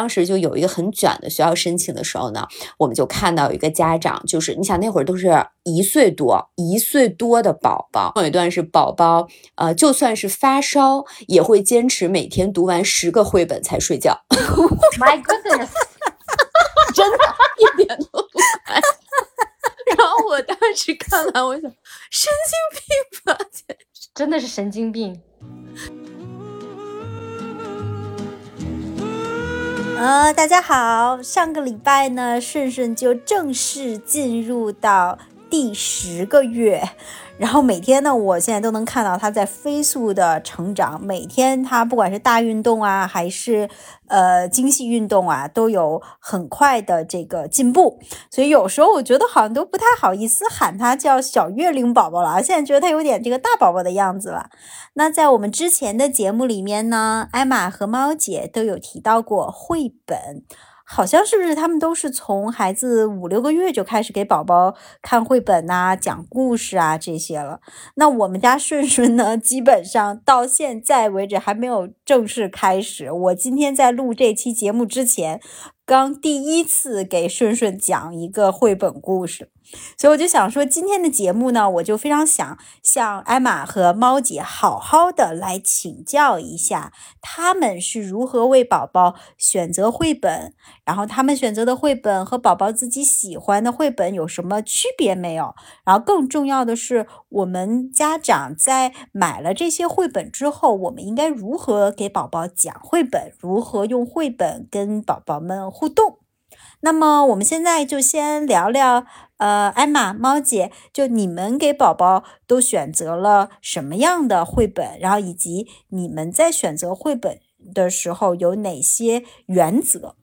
当时就有一个很卷的学校申请的时候呢，我们就看到有一个家长，就是你想那会儿都是一岁多、一岁多的宝宝，有一段是宝宝，呃，就算是发烧也会坚持每天读完十个绘本才睡觉。My goodness，真的，一点都不烦。然后我当时看完，我想神经病吧，真的是神经病。呃，大家好，上个礼拜呢，顺顺就正式进入到第十个月。然后每天呢，我现在都能看到他在飞速的成长。每天他不管是大运动啊，还是呃精细运动啊，都有很快的这个进步。所以有时候我觉得好像都不太好意思喊他叫小月龄宝宝了，现在觉得他有点这个大宝宝的样子了。那在我们之前的节目里面呢，艾玛和猫姐都有提到过绘本。好像是不是他们都是从孩子五六个月就开始给宝宝看绘本呐、讲故事啊这些了？那我们家顺顺呢，基本上到现在为止还没有正式开始。我今天在录这期节目之前。刚第一次给顺顺讲一个绘本故事，所以我就想说，今天的节目呢，我就非常想向艾玛和猫姐好好的来请教一下，他们是如何为宝宝选择绘本，然后他们选择的绘本和宝宝自己喜欢的绘本有什么区别没有？然后更重要的是，我们家长在买了这些绘本之后，我们应该如何给宝宝讲绘本，如何用绘本跟宝宝们。互动，那么我们现在就先聊聊，呃，艾玛猫姐，就你们给宝宝都选择了什么样的绘本，然后以及你们在选择绘本的时候有哪些原则？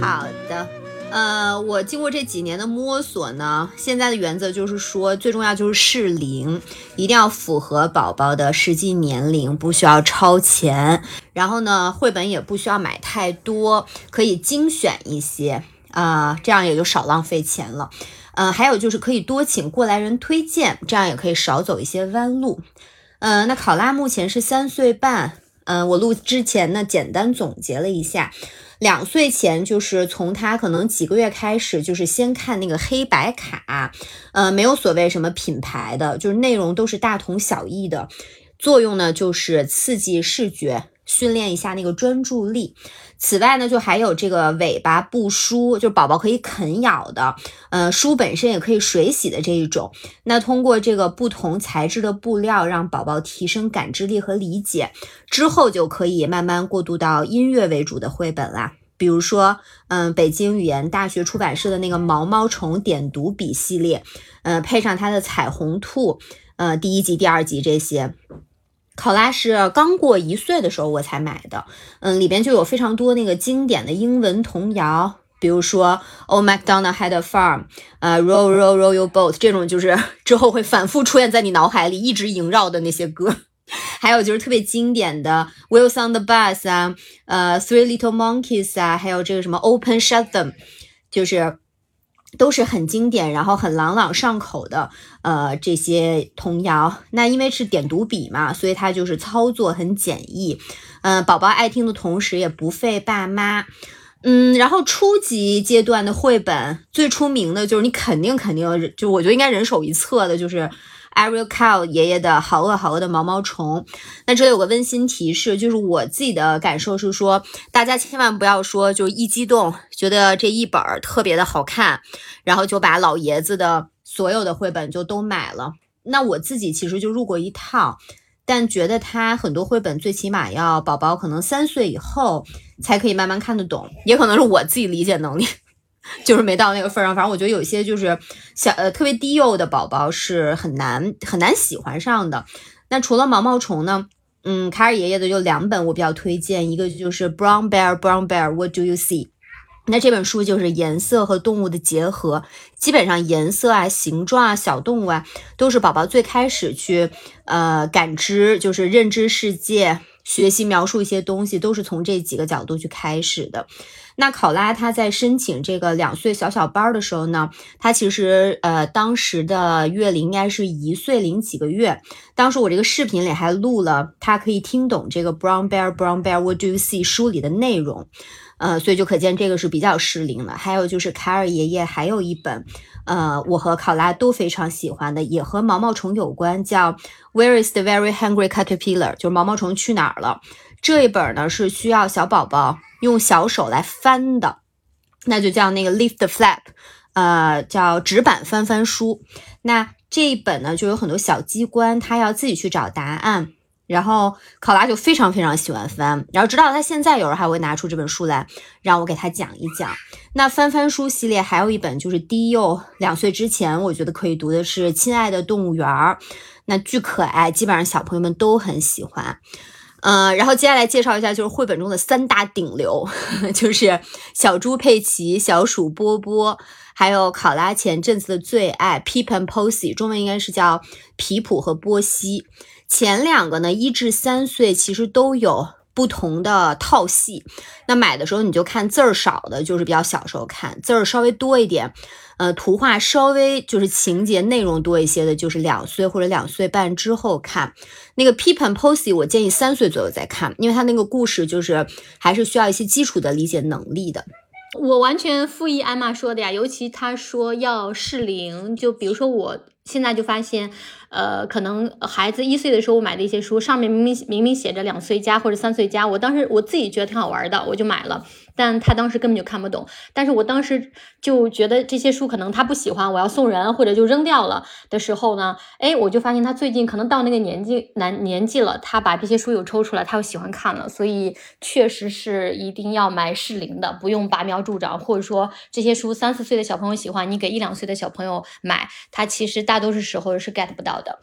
好。呃，我经过这几年的摸索呢，现在的原则就是说，最重要就是适龄，一定要符合宝宝的实际年龄，不需要超前。然后呢，绘本也不需要买太多，可以精选一些啊，这样也就少浪费钱了。呃，还有就是可以多请过来人推荐，这样也可以少走一些弯路。嗯，那考拉目前是三岁半。嗯，我录之前呢，简单总结了一下。两岁前就是从他可能几个月开始，就是先看那个黑白卡，呃，没有所谓什么品牌的，就是内容都是大同小异的，作用呢就是刺激视觉。训练一下那个专注力。此外呢，就还有这个尾巴不梳，就是宝宝可以啃咬的，呃，书本身也可以水洗的这一种。那通过这个不同材质的布料，让宝宝提升感知力和理解，之后就可以慢慢过渡到音乐为主的绘本啦。比如说，嗯，北京语言大学出版社的那个毛毛虫点读笔系列，呃，配上它的彩虹兔，呃，第一集、第二集这些。考拉是刚过一岁的时候我才买的，嗯，里边就有非常多那个经典的英文童谣，比如说 Oh, MacDonald had a farm，呃，Row Row Row Your Boat，这种就是之后会反复出现在你脑海里，一直萦绕的那些歌，还有就是特别经典的 Wheels on the Bus 啊，呃，Three Little Monkeys 啊，还有这个什么 Open Shut Them，就是。都是很经典，然后很朗朗上口的，呃，这些童谣。那因为是点读笔嘛，所以它就是操作很简易，嗯，宝宝爱听的同时也不费爸妈。嗯，然后初级阶段的绘本最出名的就是你肯定肯定就我觉得应该人手一册的，就是。Ariel Cow 爷爷的好饿好饿的毛毛虫，那这里有个温馨提示，就是我自己的感受是说，大家千万不要说就一激动，觉得这一本儿特别的好看，然后就把老爷子的所有的绘本就都买了。那我自己其实就入过一套，但觉得他很多绘本最起码要宝宝可能三岁以后才可以慢慢看得懂，也可能是我自己理解能力。就是没到那个份上，反正我觉得有些就是小呃特别低幼的宝宝是很难很难喜欢上的。那除了毛毛虫呢？嗯，卡尔爷爷的有两本我比较推荐，一个就是《Brown Bear Brown Bear What Do You See》。那这本书就是颜色和动物的结合，基本上颜色啊、形状啊、小动物啊，都是宝宝最开始去呃感知，就是认知世界、学习描述一些东西，都是从这几个角度去开始的。那考拉他在申请这个两岁小小班的时候呢，他其实呃当时的月龄应该是一岁零几个月。当时我这个视频里还录了他可以听懂这个 Brown Bear Brown Bear What Do You See 书里的内容，呃，所以就可见这个是比较适龄的。还有就是凯尔爷爷还有一本，呃，我和考拉都非常喜欢的，也和毛毛虫有关，叫 Where is the Very Hungry Caterpillar？就是毛毛虫去哪儿了？这一本呢是需要小宝宝用小手来翻的，那就叫那个 Lift the Flap，呃，叫纸板翻翻书。那这一本呢就有很多小机关，他要自己去找答案。然后考拉就非常非常喜欢翻，然后直到他现在有时候还会拿出这本书来让我给他讲一讲。那翻翻书系列还有一本就是低幼两岁之前，我觉得可以读的是《亲爱的动物园儿》，那巨可爱，基本上小朋友们都很喜欢。呃，然后接下来介绍一下，就是绘本中的三大顶流，就是小猪佩奇、小鼠波波，还有考拉前阵子的最爱 Pip and Posy，中文应该是叫皮普和波西。前两个呢，一至三岁其实都有不同的套系。那买的时候你就看字儿少的，就是比较小时候看；字儿稍微多一点，呃，图画稍微就是情节内容多一些的，就是两岁或者两岁半之后看。那个 Pip and Posy，我建议三岁左右再看，因为它那个故事就是还是需要一些基础的理解能力的。我完全附议艾玛说的呀，尤其他说要适龄，就比如说我现在就发现。呃，可能孩子一岁的时候我买的一些书，上面明明明明写着两岁加或者三岁加，我当时我自己觉得挺好玩的，我就买了。但他当时根本就看不懂，但是我当时就觉得这些书可能他不喜欢，我要送人或者就扔掉了的时候呢，哎，我就发现他最近可能到那个年纪男年纪了，他把这些书又抽出来，他又喜欢看了。所以确实是一定要买适龄的，不用拔苗助长，或者说这些书三四岁的小朋友喜欢，你给一两岁的小朋友买，他其实大多数时候是 get 不到。的，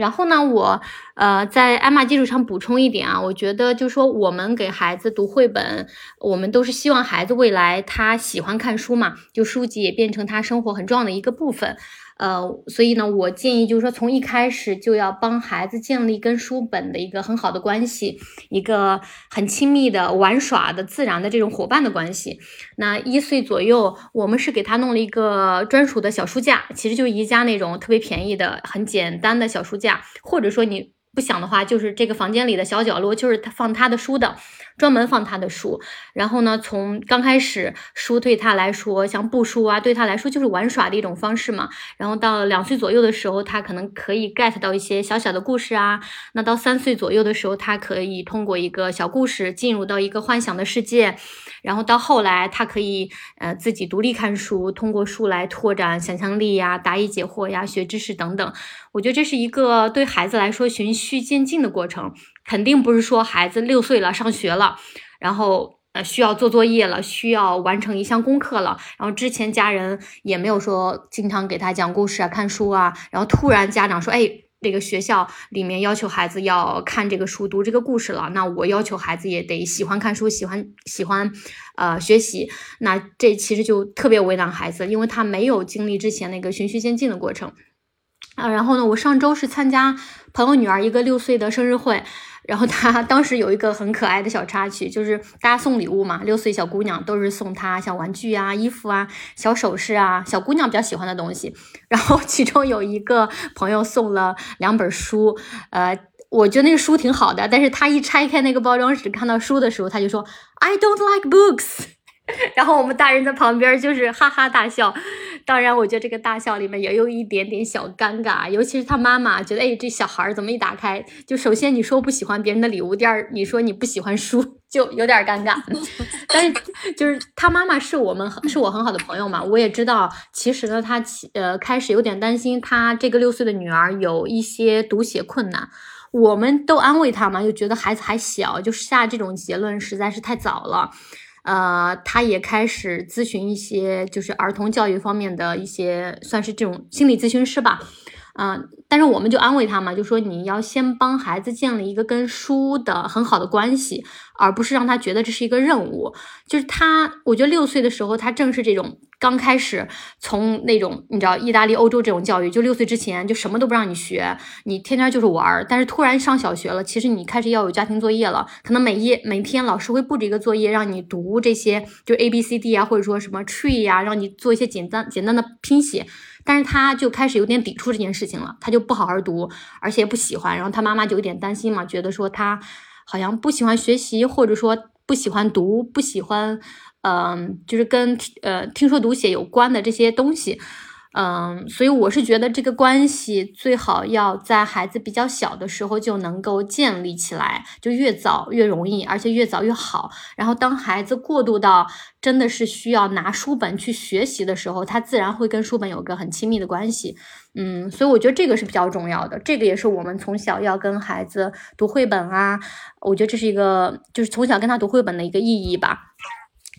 然后呢，我呃在艾玛基础上补充一点啊，我觉得就是说我们给孩子读绘本，我们都是希望孩子未来他喜欢看书嘛，就书籍也变成他生活很重要的一个部分。呃，所以呢，我建议就是说，从一开始就要帮孩子建立跟书本的一个很好的关系，一个很亲密的玩耍的自然的这种伙伴的关系。那一岁左右，我们是给他弄了一个专属的小书架，其实就是宜家那种特别便宜的、很简单的小书架，或者说你。不想的话，就是这个房间里的小角落，就是他放他的书的，专门放他的书。然后呢，从刚开始，书对他来说，像布书啊，对他来说就是玩耍的一种方式嘛。然后到两岁左右的时候，他可能可以 get 到一些小小的故事啊。那到三岁左右的时候，他可以通过一个小故事进入到一个幻想的世界。然后到后来，他可以呃自己独立看书，通过书来拓展想象力呀、答疑解惑呀、学知识等等。我觉得这是一个对孩子来说循序渐进的过程，肯定不是说孩子六岁了上学了，然后呃需要做作业了，需要完成一项功课了，然后之前家人也没有说经常给他讲故事啊、看书啊，然后突然家长说，哎。这个学校里面要求孩子要看这个书、读这个故事了，那我要求孩子也得喜欢看书、喜欢喜欢呃学习。那这其实就特别为难孩子，因为他没有经历之前那个循序渐进的过程啊。然后呢，我上周是参加朋友女儿一个六岁的生日会。然后她 当时有一个很可爱的小插曲，就是大家送礼物嘛，六岁小姑娘都是送她像玩具啊、衣服啊、小首饰啊，小姑娘比较喜欢的东西。然后其中有一个朋友送了两本书，呃，我觉得那个书挺好的，但是他一拆开那个包装纸看到书的时候，他就说 I don't like books。然后我们大人在旁边就是哈哈大笑，当然我觉得这个大笑里面也有一点点小尴尬，尤其是他妈妈觉得，哎，这小孩怎么一打开就首先你说不喜欢别人的礼物，第二你说你不喜欢书，就有点尴尬。但是就是他妈妈是我们是我很好的朋友嘛，我也知道，其实呢，他呃开始有点担心他这个六岁的女儿有一些读写困难，我们都安慰他嘛，就觉得孩子还小，就下这种结论实在是太早了。呃，他也开始咨询一些就是儿童教育方面的一些，算是这种心理咨询师吧。嗯，但是我们就安慰他嘛，就说你要先帮孩子建立一个跟书的很好的关系，而不是让他觉得这是一个任务。就是他，我觉得六岁的时候，他正是这种刚开始从那种你知道意大利、欧洲这种教育，就六岁之前就什么都不让你学，你天天就是玩儿。但是突然上小学了，其实你开始要有家庭作业了，可能每页每天老师会布置一个作业，让你读这些，就 A B C D 啊，或者说什么 tree 呀、让你做一些简单简单的拼写。但是他就开始有点抵触这件事情了，他就不好好读，而且不喜欢。然后他妈妈就有点担心嘛，觉得说他好像不喜欢学习，或者说不喜欢读，不喜欢，嗯、就是跟呃听说读写有关的这些东西。嗯，所以我是觉得这个关系最好要在孩子比较小的时候就能够建立起来，就越早越容易，而且越早越好。然后当孩子过渡到真的是需要拿书本去学习的时候，他自然会跟书本有个很亲密的关系。嗯，所以我觉得这个是比较重要的，这个也是我们从小要跟孩子读绘本啊，我觉得这是一个就是从小跟他读绘本的一个意义吧。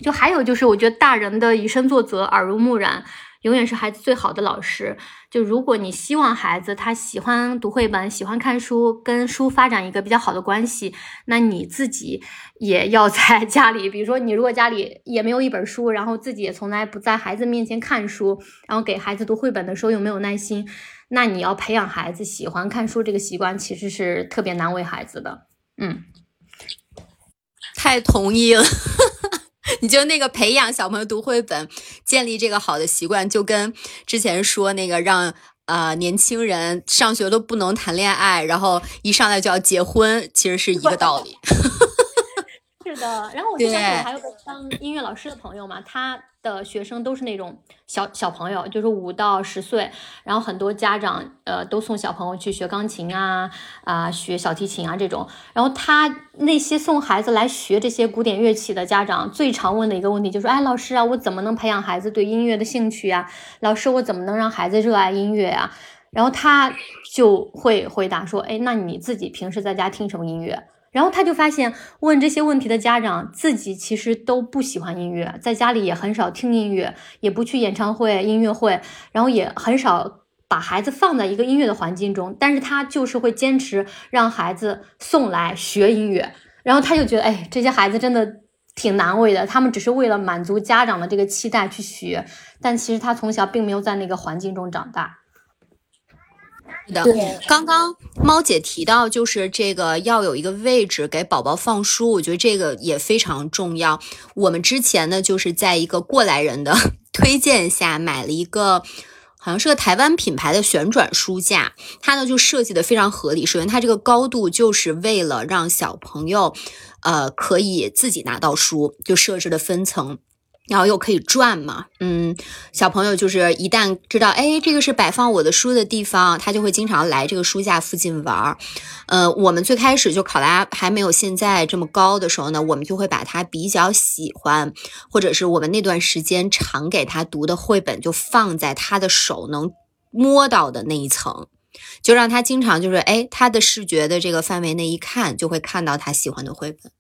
就还有就是，我觉得大人的以身作则、耳濡目染，永远是孩子最好的老师。就如果你希望孩子他喜欢读绘本、喜欢看书，跟书发展一个比较好的关系，那你自己也要在 家里，比如说你如果家里也没有一本书，然后自己也从来不在孩子面前看书，然后给孩子读绘本的时候又没有耐心，那你要培养孩子喜欢看书这个习惯，其实是特别难为孩子的。嗯，太同意了。你就那个培养小朋友读绘本，建立这个好的习惯，就跟之前说那个让呃年轻人上学都不能谈恋爱，然后一上来就要结婚，其实是一个道理。是的，然后我就对想起我还有个当音乐老师的朋友嘛，他的学生都是那种小小朋友，就是五到十岁，然后很多家长呃都送小朋友去学钢琴啊啊、学小提琴啊这种，然后他那些送孩子来学这些古典乐器的家长，最常问的一个问题就是，哎，老师啊，我怎么能培养孩子对音乐的兴趣呀、老师，我怎么能让孩子热爱音乐啊？然后他就会回答说，哎，那你自己平时在家听什么音乐？然后他就发现，问这些问题的家长自己其实都不喜欢音乐，在家里也很少听音乐，也不去演唱会、音乐会，然后也很少把孩子放在一个音乐的环境中。但是他就是会坚持让孩子送来学音乐，然后他就觉得，哎，这些孩子真的挺难为的，他们只是为了满足家长的这个期待去学，但其实他从小并没有在那个环境中长大。是的，刚刚猫姐提到，就是这个要有一个位置给宝宝放书，我觉得这个也非常重要。我们之前呢，就是在一个过来人的 推荐下买了一个。好像是个台湾品牌的旋转书架，它呢就设计的非常合理。首先，它这个高度就是为了让小朋友，呃，可以自己拿到书，就设置的分层。然后又可以转嘛，嗯，小朋友就是一旦知道，哎，这个是摆放我的书的地方，他就会经常来这个书架附近玩儿。呃，我们最开始就考拉还没有现在这么高的时候呢，我们就会把他比较喜欢，或者是我们那段时间常给他读的绘本，就放在他的手能摸到的那一层。就让他经常就是，哎，他的视觉的这个范围内一看，就会看到他喜欢的绘本。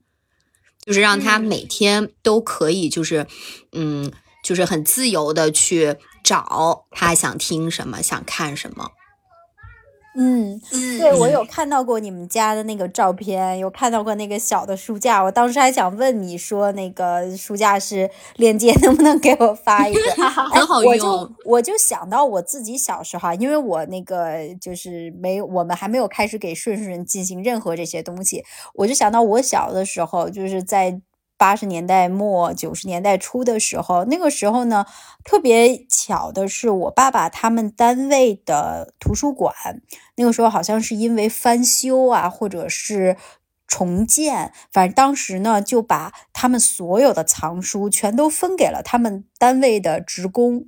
就是让他每天都可以，就是，嗯，就是很自由的去找他想听什么，想看什么。嗯，嗯对，我有看到过你们家的那个照片，有看到过那个小的书架。我当时还想问你说，那个书架是链接，能不能给我发一个？哎很好用我就我就想到我自己小时候啊，因为我那个就是没，我们还没有开始给顺顺进行任何这些东西，我就想到我小的时候，就是在。八十年代末九十年代初的时候，那个时候呢，特别巧的是，我爸爸他们单位的图书馆，那个时候好像是因为翻修啊，或者是重建，反正当时呢就把他们所有的藏书全都分给了他们单位的职工，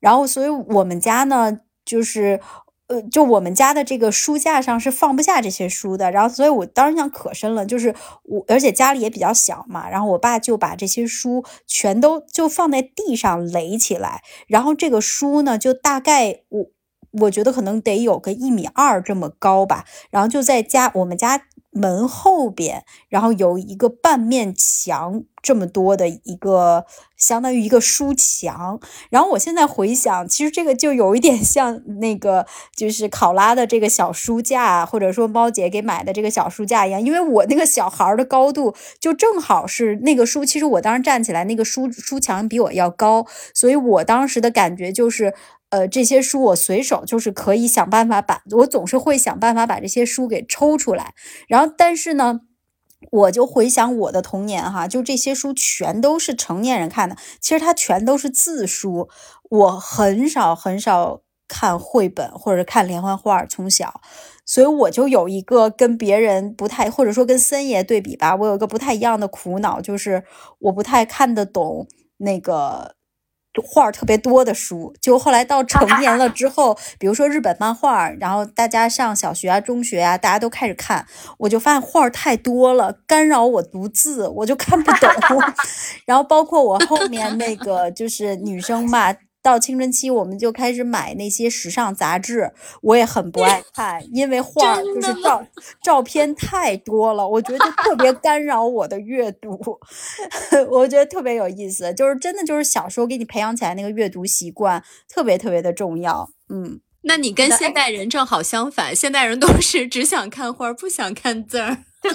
然后所以我们家呢就是。呃，就我们家的这个书架上是放不下这些书的，然后所以我当时想可深了，就是我，而且家里也比较小嘛，然后我爸就把这些书全都就放在地上垒起来，然后这个书呢，就大概我我觉得可能得有个一米二这么高吧，然后就在家我们家门后边，然后有一个半面墙这么多的一个，相当于一个书墙。然后我现在回想，其实这个就有一点 像那个，就是考拉的这个小书架，或者说猫姐给买的这个小书架一样。因为我那个小孩儿的高度就正好是那个书，其实我当时站起来，那个书书墙比我要高，所以我当时的感觉就是。呃，这些书我随手就是可以想办法把，我总是会想办法把这些书给抽出来。然后，但是呢，我就回想我的童年哈，就这些书全都是成年人看的，其实它全都是字书，我很少很少看绘本或者看连环画，从小，所以我就有一个跟别人不太，或者说跟森爷对比吧，我有一个不太一样的苦恼，就是我不太看得懂那个。画特别多的书，就后来到成 年了之后，比如说日本漫画，然后大家上小学啊、中学啊，大家都开始看，我就发现画太多了，干扰我读字，我就看不懂。然后包括我后面那个就是女生嘛。到青春期，我们就开始买那些时尚杂志，我也很不爱看，因为画就是照照片太多了，我觉得特别干扰我的阅读。我觉得特别有意思，就是真的就是小时候给你培养起来那个阅读习惯，特别特别的重要。嗯，那你跟现代人正好相反，现代人都是只想看画，不想看字儿。对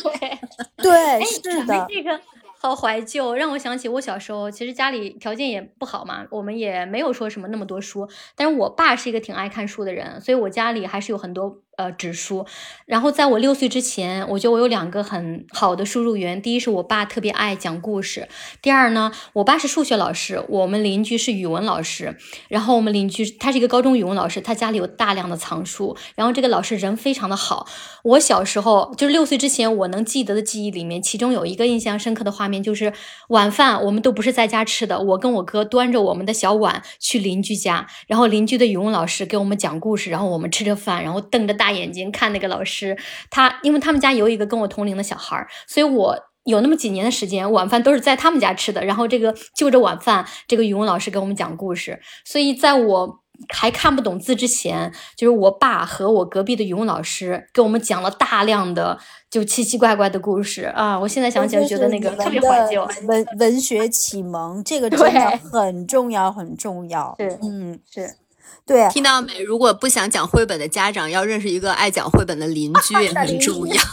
对，是的。这个。好怀旧，让我想起我小时候，其实家里条件也不好嘛，我们也没有说什么那么多书，但是我爸是一个挺爱看书的人，所以我家里还是有很多。呃，纸书。然后在我六岁之前，我觉得我有两个很好的输入源。第一是我爸特别爱讲故事，第二呢，我爸是数学老师，我们邻居是语文老师。然后我们邻居他是一个高中语文老师，他家里有大量的藏书。然后这个老师人非常的好。我小时候就是六岁之前，我能记得的记忆里面，其中有一个印象深刻的画面，就是晚饭我们都不是在家吃的，我跟我哥端着我们的小碗去邻居家，然后邻居的语文老师给我们讲故事，然后我们吃着饭，然后瞪着大。眼睛看那个老师，他因为他们家有一个跟我同龄的小孩儿，所以我有那么几年的时间，晚饭都是在他们家吃的。然后这个就着晚饭，这个语文老师给我们讲故事。所以在我还看不懂字之前，就是我爸和我隔壁的语文老师给我们讲了大量的就奇奇怪怪的故事啊！我现在想起来觉得那个特别怀旧。文文学启蒙这个真的很重要，很重要。是，嗯，是。对，听到没？如果不想讲绘本的家长，要认识一个爱讲绘本的邻 居也很重要。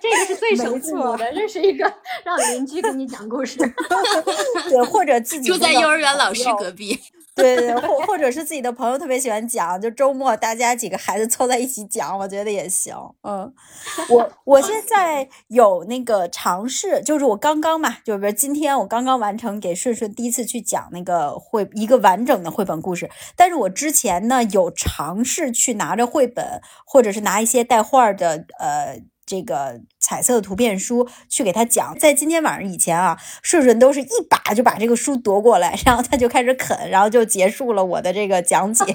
这个是最省父母的，认识一个让邻居给你讲故事。对，或者自己住在幼儿园老师隔壁。对 对，或或者是自己的朋友特别喜欢讲，就周末大家几个孩子凑在一起讲，我觉得也行。嗯，我我现在有那个尝试，就是我刚刚嘛，就是今天我刚刚完成给顺顺第一次去讲那个绘一个完整的绘本故事，但是我之前呢有尝试去拿着绘本，或者是拿一些带画的呃。这个彩色的图片书去给他讲，在今天晚上以前啊，顺顺都是一把就把这个书夺过来，然后他就开始啃，然后就结束了我的这个讲解。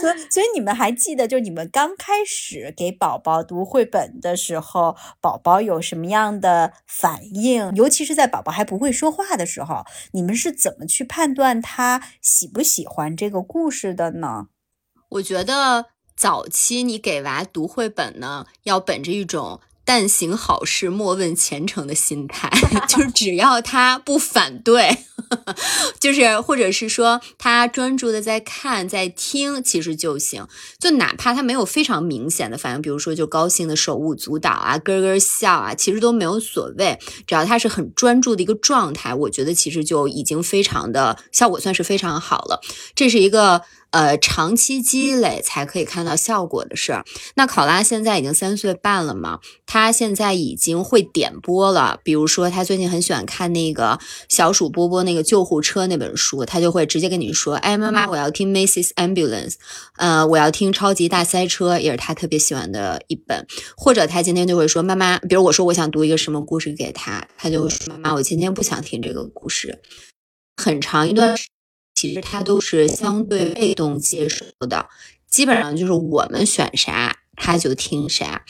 所以，所以你们还记得，就你们刚开始给宝宝读绘本的时候，宝宝有什么样的反应？尤其是在宝宝还不会说话的时候，你们是怎么去判断他喜不喜欢这个故事的呢？我觉得。早期你给娃读绘本呢，要本着一种但行好事，莫问前程的心态，就是只要他不反对，就是或者是说他专注的在看在听，其实就行。就哪怕他没有非常明显的反应，比如说就高兴的手舞足蹈啊，咯咯笑啊，其实都没有所谓。只要他是很专注的一个状态，我觉得其实就已经非常的效果算是非常好了。这是一个。呃，长期积累才可以看到效果的事儿。那考拉现在已经三岁半了嘛，他现在已经会点播了。比如说，他最近很喜欢看那个小鼠波波那个救护车那本书，他就会直接跟你说：“哎，妈妈，我要听 Mrs. Ambulance，呃，我要听超级大塞车，也是他特别喜欢的一本。”或者他今天就会说：“妈妈，比如我说我想读一个什么故事给他，他就会说：‘妈妈，我今天不想听这个故事。’很长一段时。”其实他都是相对被动接受的，基本上就是我们选啥他就听啥，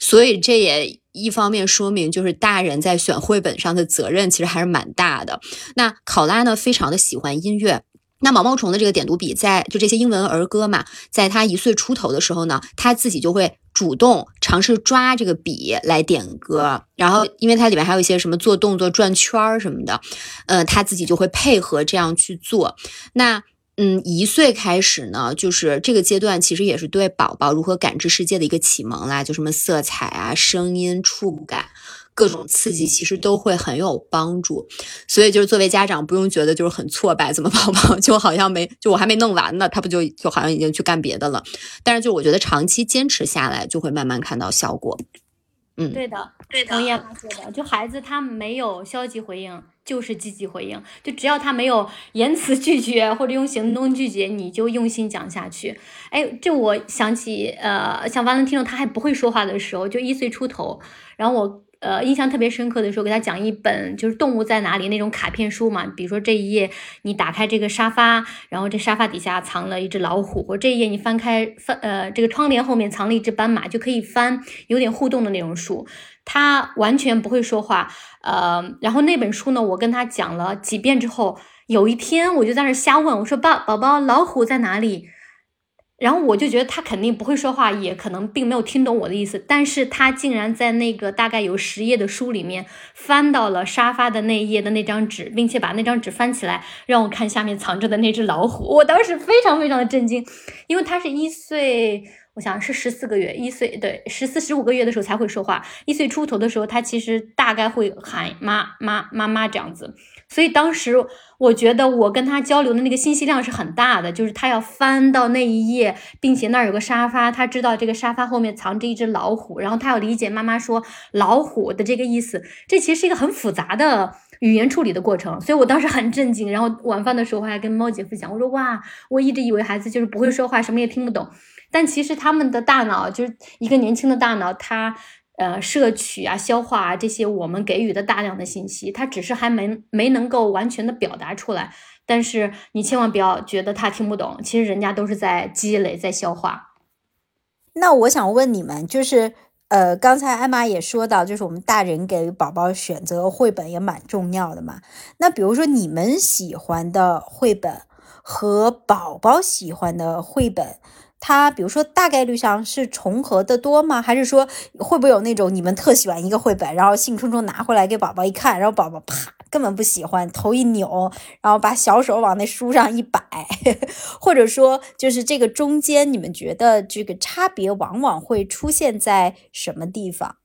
所以这也一方面说明就是大人在选绘本上的责任其实还是蛮大的。那考拉呢，非常的喜欢音乐。那毛毛虫的这个点读笔，在就这些英文儿歌嘛，在他一岁出头的时候呢，他自己就会主动尝试抓这个笔来点歌，然后因为它里面还有一些什么做动作、转圈儿什么的，呃，他自己就会配合这样去做。那嗯，一岁开始呢，就是这个阶段，其实也是对宝宝如何感知世界的一个启蒙啦，就什么色彩啊、声音、触感。各种刺激其实都会很有帮助，所以就是作为家长不用觉得就是很挫败，怎么宝宝就好像没就我还没弄完呢，他不就就好像已经去干别的了。但是就我觉得长期坚持下来，就会慢慢看到效果。嗯，对的，对的，同意他说的，就孩子他没有消极回应，就是积极回应，就只要他没有言辞拒绝或者用行动拒绝，你就用心讲下去。哎，这我想起，呃，像完了听众他还不会说话的时候，就一岁出头，然后我。呃，印象特别深刻的时候，给他讲一本就是动物在哪里那种卡片书嘛。比如说这一页，你打开这个沙发，然后这沙发底下藏了一只老虎；或这一页你翻开翻呃这个窗帘后面藏了一只斑马，就可以翻有点互动的那种书。他完全不会说话，呃，然后那本书呢，我跟他讲了几遍之后，有一天我就在那瞎问我说：“爸，宝宝，老虎在哪里？”然后我就觉得他肯定不会说话，也可能并没有听懂我的意思，但是他竟然在那个大概有十页的书里面翻到了沙发的那一页的那张纸，并且把那张纸翻起来让我看下面藏着的那只老虎。我当时非常非常的震惊，因为他是一岁，我想是十四个月，一岁对十四十五个月的时候才会说话，一岁出头的时候他其实大概会喊妈妈妈妈这样子。所以当时我觉得我跟他交流的那个信息量是很大的，就是他要翻到那一页，并且那儿有个沙发，他知道这个沙发后面藏着一只老虎，然后他要理解妈妈说老虎的这个意思，这其实是一个很复杂的语言处理的过程。所以我当时很震惊，然后晚饭的时候还跟猫姐夫讲，我说哇，我一直以为孩子就是不会说话，什么也听不懂，但其实他们的大脑就是一个年轻的大脑，他。呃，摄取啊，消化啊，这些我们给予的大量的信息，它只是还没没能够完全的表达出来。但是你千万不要觉得他听不懂，其实人家都是在积累，在消化。那我想问你们，就是呃，刚才艾玛也说到，就是我们大人给宝宝选择绘本也蛮重要的嘛。那比如说你们喜欢的绘本和宝宝喜欢的绘本。它比如说大概率上是重合的多吗？还是说会不会有那种你们特喜欢一个绘本，然后兴冲冲拿回来给宝宝一看，然后宝宝啪根本不喜欢，头一扭，然后把小手往那书上一摆，或者说就是这个中间，你们觉得这个差别往往会出现在什么地方？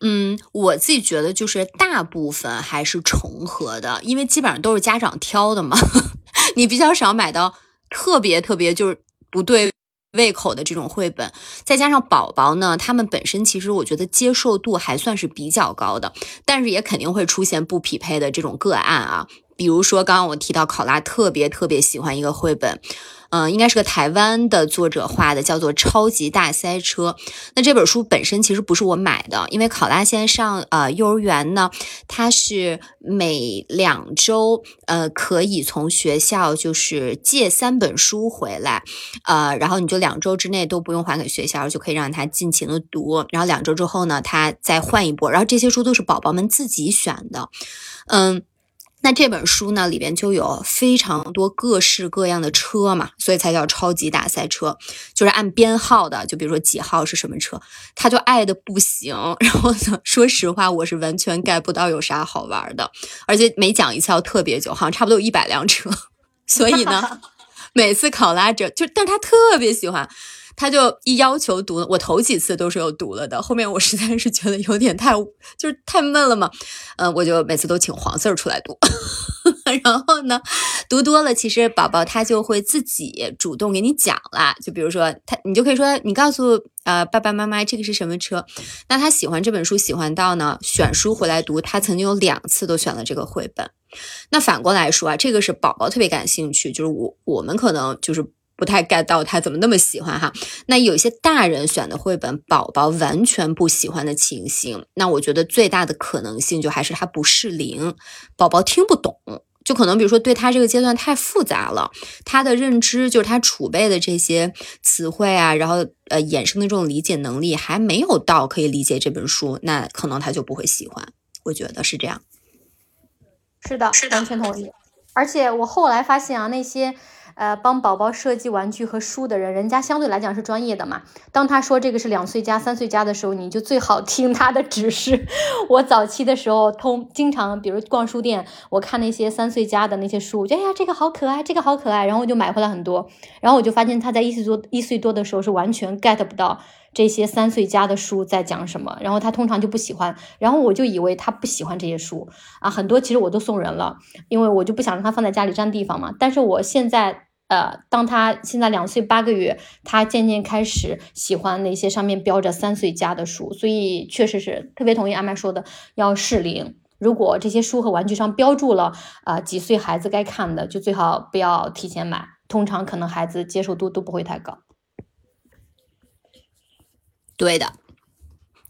嗯，我自己觉得就是大部分还是重合的，因为基本上都是家长挑的嘛，你比较少买到特别特别就是。不对胃口的这种绘本，再加上宝宝呢，他们本身其实我觉得接受度还算是比较高的，但是也肯定会出现不匹配的这种个案啊。比如说刚刚我提到考拉特别特别喜欢一个绘本。嗯，应该是个台湾的作者画的，叫做《超级大塞车》。那这本书本身其实不是我买的，因为考拉现在上呃幼儿园呢，它是每两周呃可以从学校就是借三本书回来，呃，然后你就两周之内都不用还给学校，就可以让他尽情的读。然后两周之后呢，他再换一波。然后这些书都是宝宝们自己选的，嗯。那这本书呢，里边就有非常多各式各样的车嘛，所以才叫超级大赛车，就是按编号的，就比如说几号是什么车，他就爱的不行。然后呢，说实话，我是完全 get 不到有啥好玩的，而且每讲一次要特别久，好像差不多有一百辆车，所以呢，每次考拉着就，但他特别喜欢。他就一要求读，我头几次都是有读了的，后面我实在是觉得有点太就是太闷了嘛，嗯，我就每次都请黄四出来读，然后呢，读多了，其实宝宝他就会自己主动给你讲了，就比如说他，你就可以说你告诉呃爸爸妈妈这个是什么车，那他喜欢这本书喜欢到呢选书回来读，他曾经有两次都选了这个绘本，那反过来说啊，这个是宝宝特别感兴趣，就是我我们可能就是。不太 get 到他怎么那么喜欢哈，那有些大人选的绘本，宝宝完全不喜欢的情形，那我觉得最大的可能性就还是他不适龄，宝宝听不懂，就可能比如说对他这个阶段太复杂了，他的认知就是他储备的这些词汇啊，然后呃衍生的这种理解能力还没有到可以理解这本书，那可能他就不会喜欢，我觉得是这样。是的，完全同意。而且我后来发现啊，那些呃帮宝宝设计玩具和书的人，人家相对来讲是专业的嘛。当他说这个是两岁加、三岁加的时候，你就最好听他的指示。我早期的时候通经常，比如逛书店，我看那些三岁加的那些书，我觉得哎呀这个好可爱，这个好可爱，然后我就买回来很多。然后我就发现他在一岁多一岁多的时候是完全 get 不到。这些三岁加的书在讲什么？然后他通常就不喜欢，然后我就以为他不喜欢这些书啊，很多其实我都送人了，因为我就不想让他放在家里占地方嘛。但是我现在，呃，当他现在两岁八个月，他渐渐开始喜欢那些上面标着三岁加的书，所以确实是特别同意阿麦说的，要适龄。如果这些书和玩具上标注了啊几岁孩子该看的，就最好不要提前买，通常可能孩子接受度都不会太高。对的，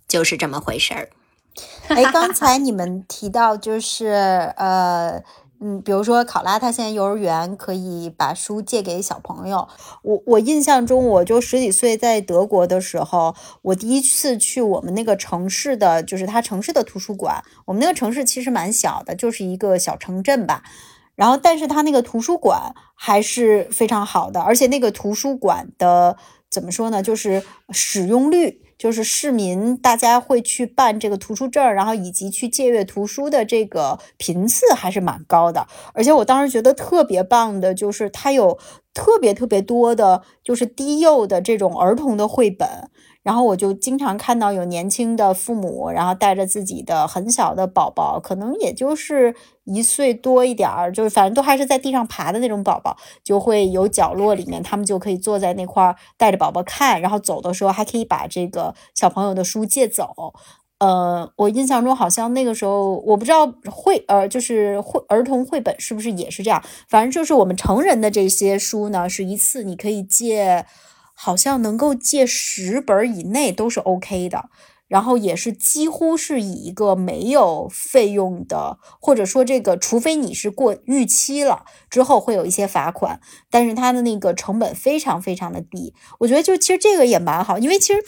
就是这么回事儿。哎，刚才你们提到就是呃，嗯，比如说考拉，他现在幼儿园可以把书借给小朋友。我我印象中，我就十几岁在德国的时候，我第一次去我们那个城市的就是他城市的图书馆。我们那个城市其实蛮小的，就是一个小城镇吧。然后，但是他那个图书馆还是非常好的，而且那个图书馆的。怎么说呢？就是使用率，就是市民大家会去办这个图书证，然后以及去借阅图书的这个频次还是蛮高的。而且我当时觉得特别棒的，就是它有特别特别多的，就是低幼的这种儿童的绘本。然后我就经常看到有年轻的父母，然后带着自己的很小的宝宝，可能也就是一岁多一点儿，就是反正都还是在地上爬的那种宝宝，就会有角落里面，他们就可以坐在那块儿带着宝宝看，然后走的时候还可以把这个小朋友的书借走。呃，我印象中好像那个时候，我不知道绘呃就是绘儿童绘本是不是也是这样，反正就是我们成人的这些书呢，是一次你可以借。好像能够借十本以内都是 OK 的，然后也是几乎是以一个没有费用的，或者说这个，除非你是过逾期了之后会有一些罚款，但是它的那个成本非常非常的低。我觉得就其实这个也蛮好，因为其实。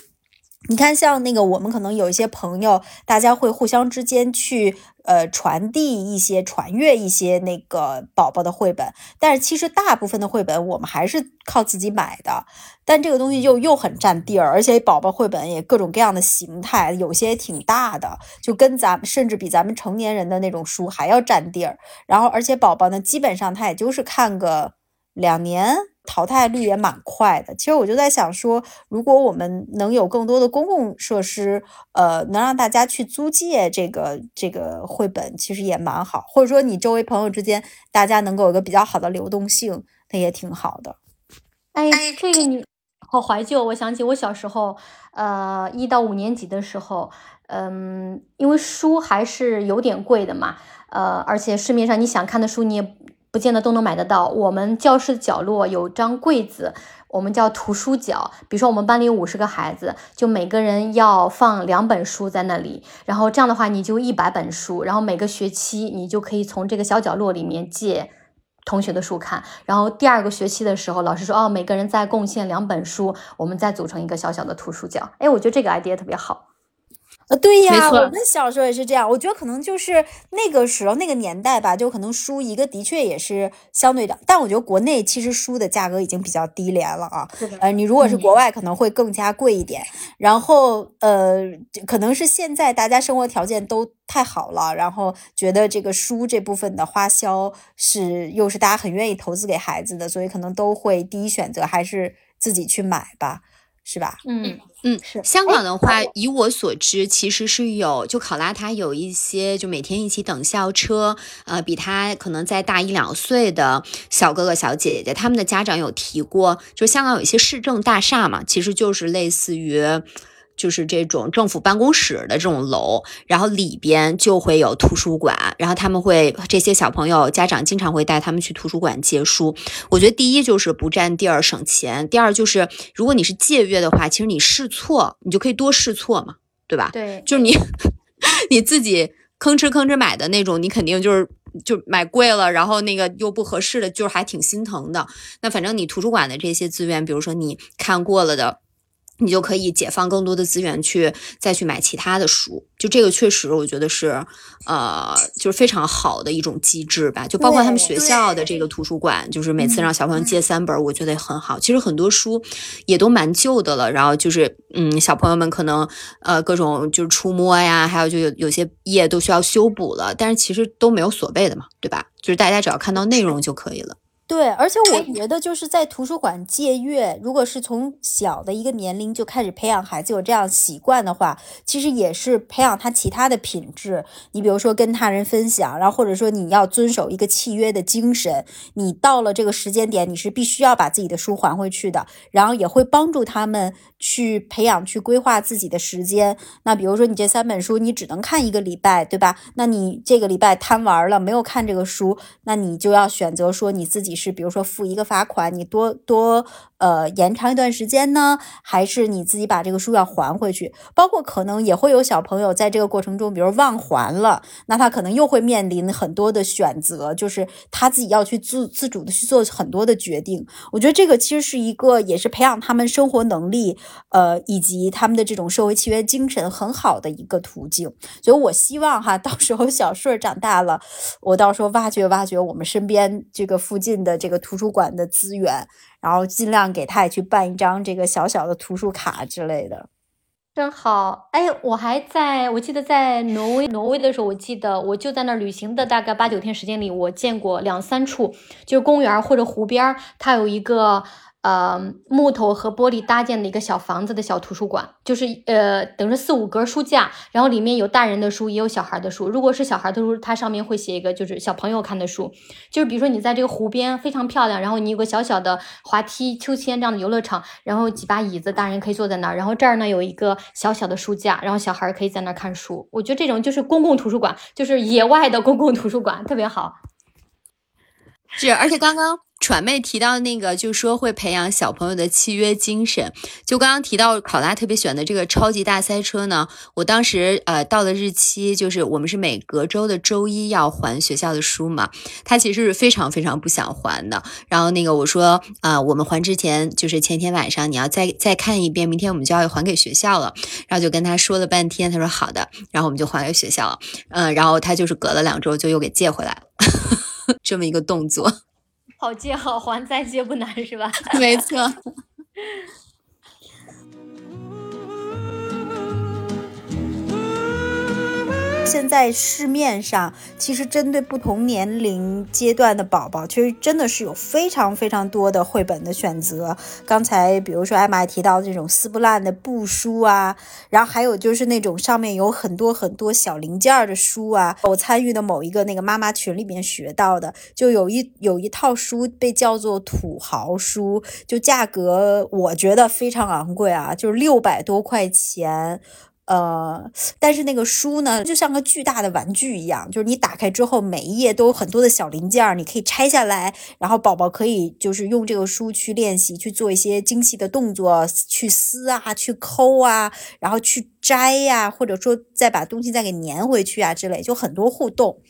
你看，像那个我们可能有一些朋友，大家会互相之间去呃传递一些、传阅一些那个宝宝的绘本，但是其实大部分的绘本我们还是靠自己买的。但这个东西又又很占地儿，而且宝宝绘本也各种各样的形态，有些也挺大的，就跟咱们甚至比咱们成年人的那种书还要占地儿。然后，而且宝宝呢，基本上他也就是看个两年。淘汰率也蛮快的。其实我就在想说，如果我们能有更多的公共设施，呃，能让大家去租借这个这个绘本，其实也蛮好。或者说，你周围朋友之间，大家能够有个比较好的流动性，那也挺好的。哎，这个你好怀旧。我想起我小时候，呃，一到五年级的时候，嗯，因为书还是有点贵的嘛，呃，而且市面上你想看的书，你也。不见得都能买得到。我们教室角落有张柜子，我们叫图书角。比如说，我们班里五十个孩子，就每个人要放两本书在那里。然后这样的话，你就一百本书。然后每个学期，你就可以从这个小角落里面借同学的书看。然后第二个学期的时候，老师说：“哦，每个人再贡献两本书，我们再组成一个小小的图书角。”哎，我觉得这个 idea 特别好。呃，对呀，我们小时候也是这样。我觉得可能就是那个时候那个年代吧，就可能书一个的确也是相对的，但我觉得国内其实书的价格已经比较低廉了啊。呃，你如果是国外，可能会更加贵一点。然后呃，可能是现在大家生活条件都太好了，然后觉得这个书这部分的花销是又是大家很愿意投资给孩子的，所以可能都会第一选择还是自己去买吧。是吧？嗯嗯，是。香港的话，以我所知，其实是有就考拉，他有一些就每天一起等校车，呃，比他可能再大一两岁的小哥哥小姐姐，他们的家长有提过，就香港有一些市政大厦嘛，其实就是类似于。就是这种政府办公室的这种楼，然后里边就会有图书馆，然后他们会这些小朋友家长经常会带他们去图书馆借书。我觉得第一就是不占地儿省钱，第二就是如果你是借阅的话，其实你试错你就可以多试错嘛，对吧？对，就是你 你自己吭哧吭哧买的那种，你肯定就是就买贵了，然后那个又不合适的，就是还挺心疼的。那反正你图书馆的这些资源，比如说你看过了的。你就可以解放更多的资源去再去买其他的书，就这个确实我觉得是，呃，就是非常好的一种机制吧。就包括他们学校的这个图书馆，就是每次让小朋友借三本，我觉得也很好。其实很多书也都蛮旧的了，然后就是嗯，小朋友们可能呃各种就是触摸呀，还有就有有些页都需要修补了，但是其实都没有所谓的嘛，对吧？就是大家只要看到内容就可以了。对，而且我觉得就是在图书馆借阅，如果是从小的一个年龄就开始培养孩子有这样习惯的话，其实也是培养他其他的品质。你比如说跟他人分享，然后或者说你要遵守一个契约的精神，你到了这个时间点，你是必须要把自己的书还回去的。然后也会帮助他们去培养、去规划自己的时间。那比如说你这三本书你只能看一个礼拜，对吧？那你这个礼拜贪玩了，没有看这个书，那你就要选择说你自己。是，比如说付一个罚款，你多多呃延长一段时间呢，还是你自己把这个书要还回去？包括可能也会有小朋友在这个过程中，比如忘还了，那他可能又会面临很多的选择，就是他自己要去自自主的去做很多的决定。我觉得这个其实是一个，也是培养他们生活能力，呃，以及他们的这种社会契约精神很好的一个途径。所以我希望哈，到时候小顺长大了，我到时候挖掘挖掘我们身边这个附近。的这个图书馆的资源，然后尽量给他也去办一张这个小小的图书卡之类的，真好。哎，我还在我记得在挪威，挪威的时候，我记得我就在那儿旅行的大概八九天时间里，我见过两三处，就是公园或者湖边，它有一个。呃，木头和玻璃搭建的一个小房子的小图书馆，就是呃，等于四五格书架，然后里面有大人的书，也有小孩的书。如果是小孩的书，它上面会写一个就是小朋友看的书，就是比如说你在这个湖边非常漂亮，然后你有个小小的滑梯、秋千这样的游乐场，然后几把椅子，大人可以坐在那儿，然后这儿呢有一个小小的书架，然后小孩可以在那儿看书。我觉得这种就是公共图书馆，就是野外的公共图书馆，特别好。是，而且刚刚。传妹提到那个，就说会培养小朋友的契约精神。就刚刚提到考拉特别喜欢的这个超级大塞车呢，我当时呃到了日期，就是我们是每隔周的周一要还学校的书嘛，他其实是非常非常不想还的。然后那个我说啊，我们还之前就是前天晚上你要再再看一遍，明天我们就要还给学校了。然后就跟他说了半天，他说好的，然后我们就还给学校了。嗯，然后他就是隔了两周就又给借回来了，这么一个动作。好借好还，再借不难是吧？没错。现在市面上其实针对不同年龄阶段的宝宝，其实真的是有非常非常多的绘本的选择。刚才比如说艾玛提到这种撕不烂的布书啊，然后还有就是那种上面有很多很多小零件的书啊。我参与的某一个那个妈妈群里面学到的，就有一有一套书被叫做土豪书，就价格我觉得非常昂贵啊，就是六百多块钱。呃，但是那个书呢，就像个巨大的玩具一样，就是你打开之后，每一页都有很多的小零件，你可以拆下来，然后宝宝可以就是用这个书去练习，去做一些精细的动作，去撕啊，去抠啊，然后去摘呀，或者说再把东西再给粘回去啊之类，就很多互动。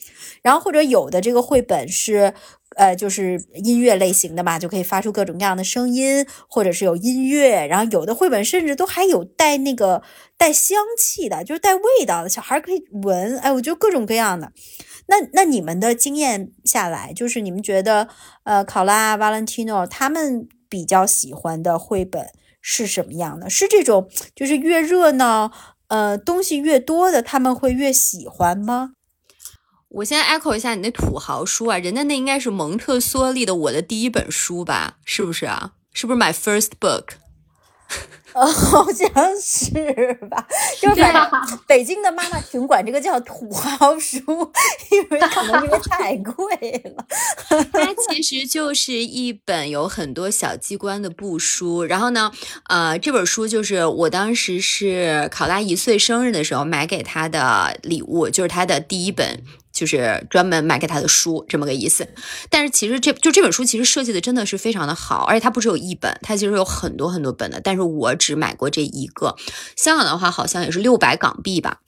然后或者有的这个绘本是。呃，就是音乐类型的嘛，就可以发出各种各样的声音，或者是有音乐。然后有的绘本甚至都还有带那个带香气的，就是带味道的，小孩可以闻。哎，我觉得各种各样的。那那你们的经验下来，就是你们觉得，呃，考拉、Valentino 他们比较喜欢的绘本是什么样的？是这种就是越热闹，呃，东西越多的，他们会越喜欢吗？我先 echo 一下你那土豪书啊，人家那应该是蒙特梭利的《我的第一本书》吧？是不是啊？是不是 my first book？呃，好像是吧？就是北京的妈妈群管这个叫土豪书，因为可能因为太贵了。它其实就是一本有很多小机关的布书。然后呢，呃，这本书就是我当时是考拉一岁生日的时候买给他的礼物，就是他的第一本。就是专门买给他的书这么个意思，但是其实这就这本书其实设计的真的是非常的好，而且它不只有一本，它其实有很多很多本的，但是我只买过这一个。香港的话好像也是六百港币吧，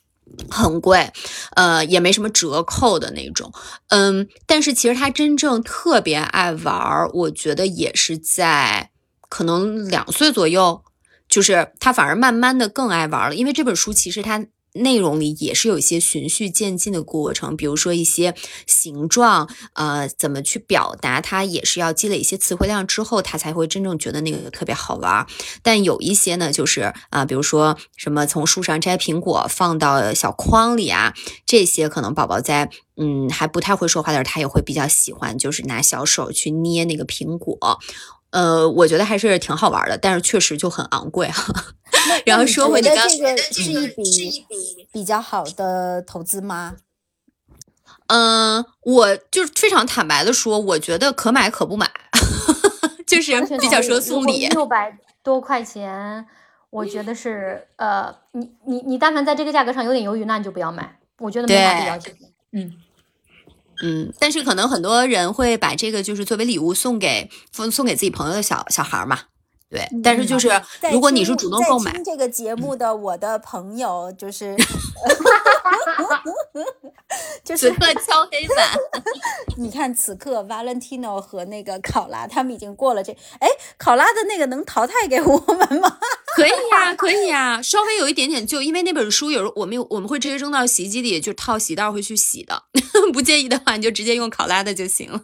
很贵，呃，也没什么折扣的那种，嗯，但是其实他真正特别爱玩，我觉得也是在可能两岁左右。就是他反而慢慢的更爱玩了，因为这本书其实他。内容里也是有一些循序渐进的过程，比如说一些形状，呃，怎么去表达，它也是要积累一些词汇量之后，他才会真正觉得那个特别好玩。但有一些呢，就是啊，比如说什么从树上摘苹果放到小筐里啊，这些可能宝宝在嗯还不太会说话的时候，他也会比较喜欢，就是拿小手去捏那个苹果。呃，我觉得还是挺好玩的，但是确实就很昂贵哈。然后说回你刚，这个是一笔比较好的投资吗？嗯，我就是非常坦白的说，我觉得可买可不买，就是比较说送礼。六百多块钱，我觉得是呃，你你你，但凡在这个价格上有点犹豫，那你就不要买。我觉得没啥必要。嗯。嗯，但是可能很多人会把这个就是作为礼物送给送送给自己朋友的小小孩嘛，对。但是就是如果你是主动购买这个节目的我的朋友，就是 就是敲黑板。你看此刻 Valentino 和那个考拉他们已经过了这，哎，考拉的那个能淘汰给我们吗？可以呀，可以呀，稍微有一点点旧，因为那本书有时候我们有我们会直接扔到洗衣机里，就套洗袋会去洗的。不介意的话，你就直接用考拉的就行了。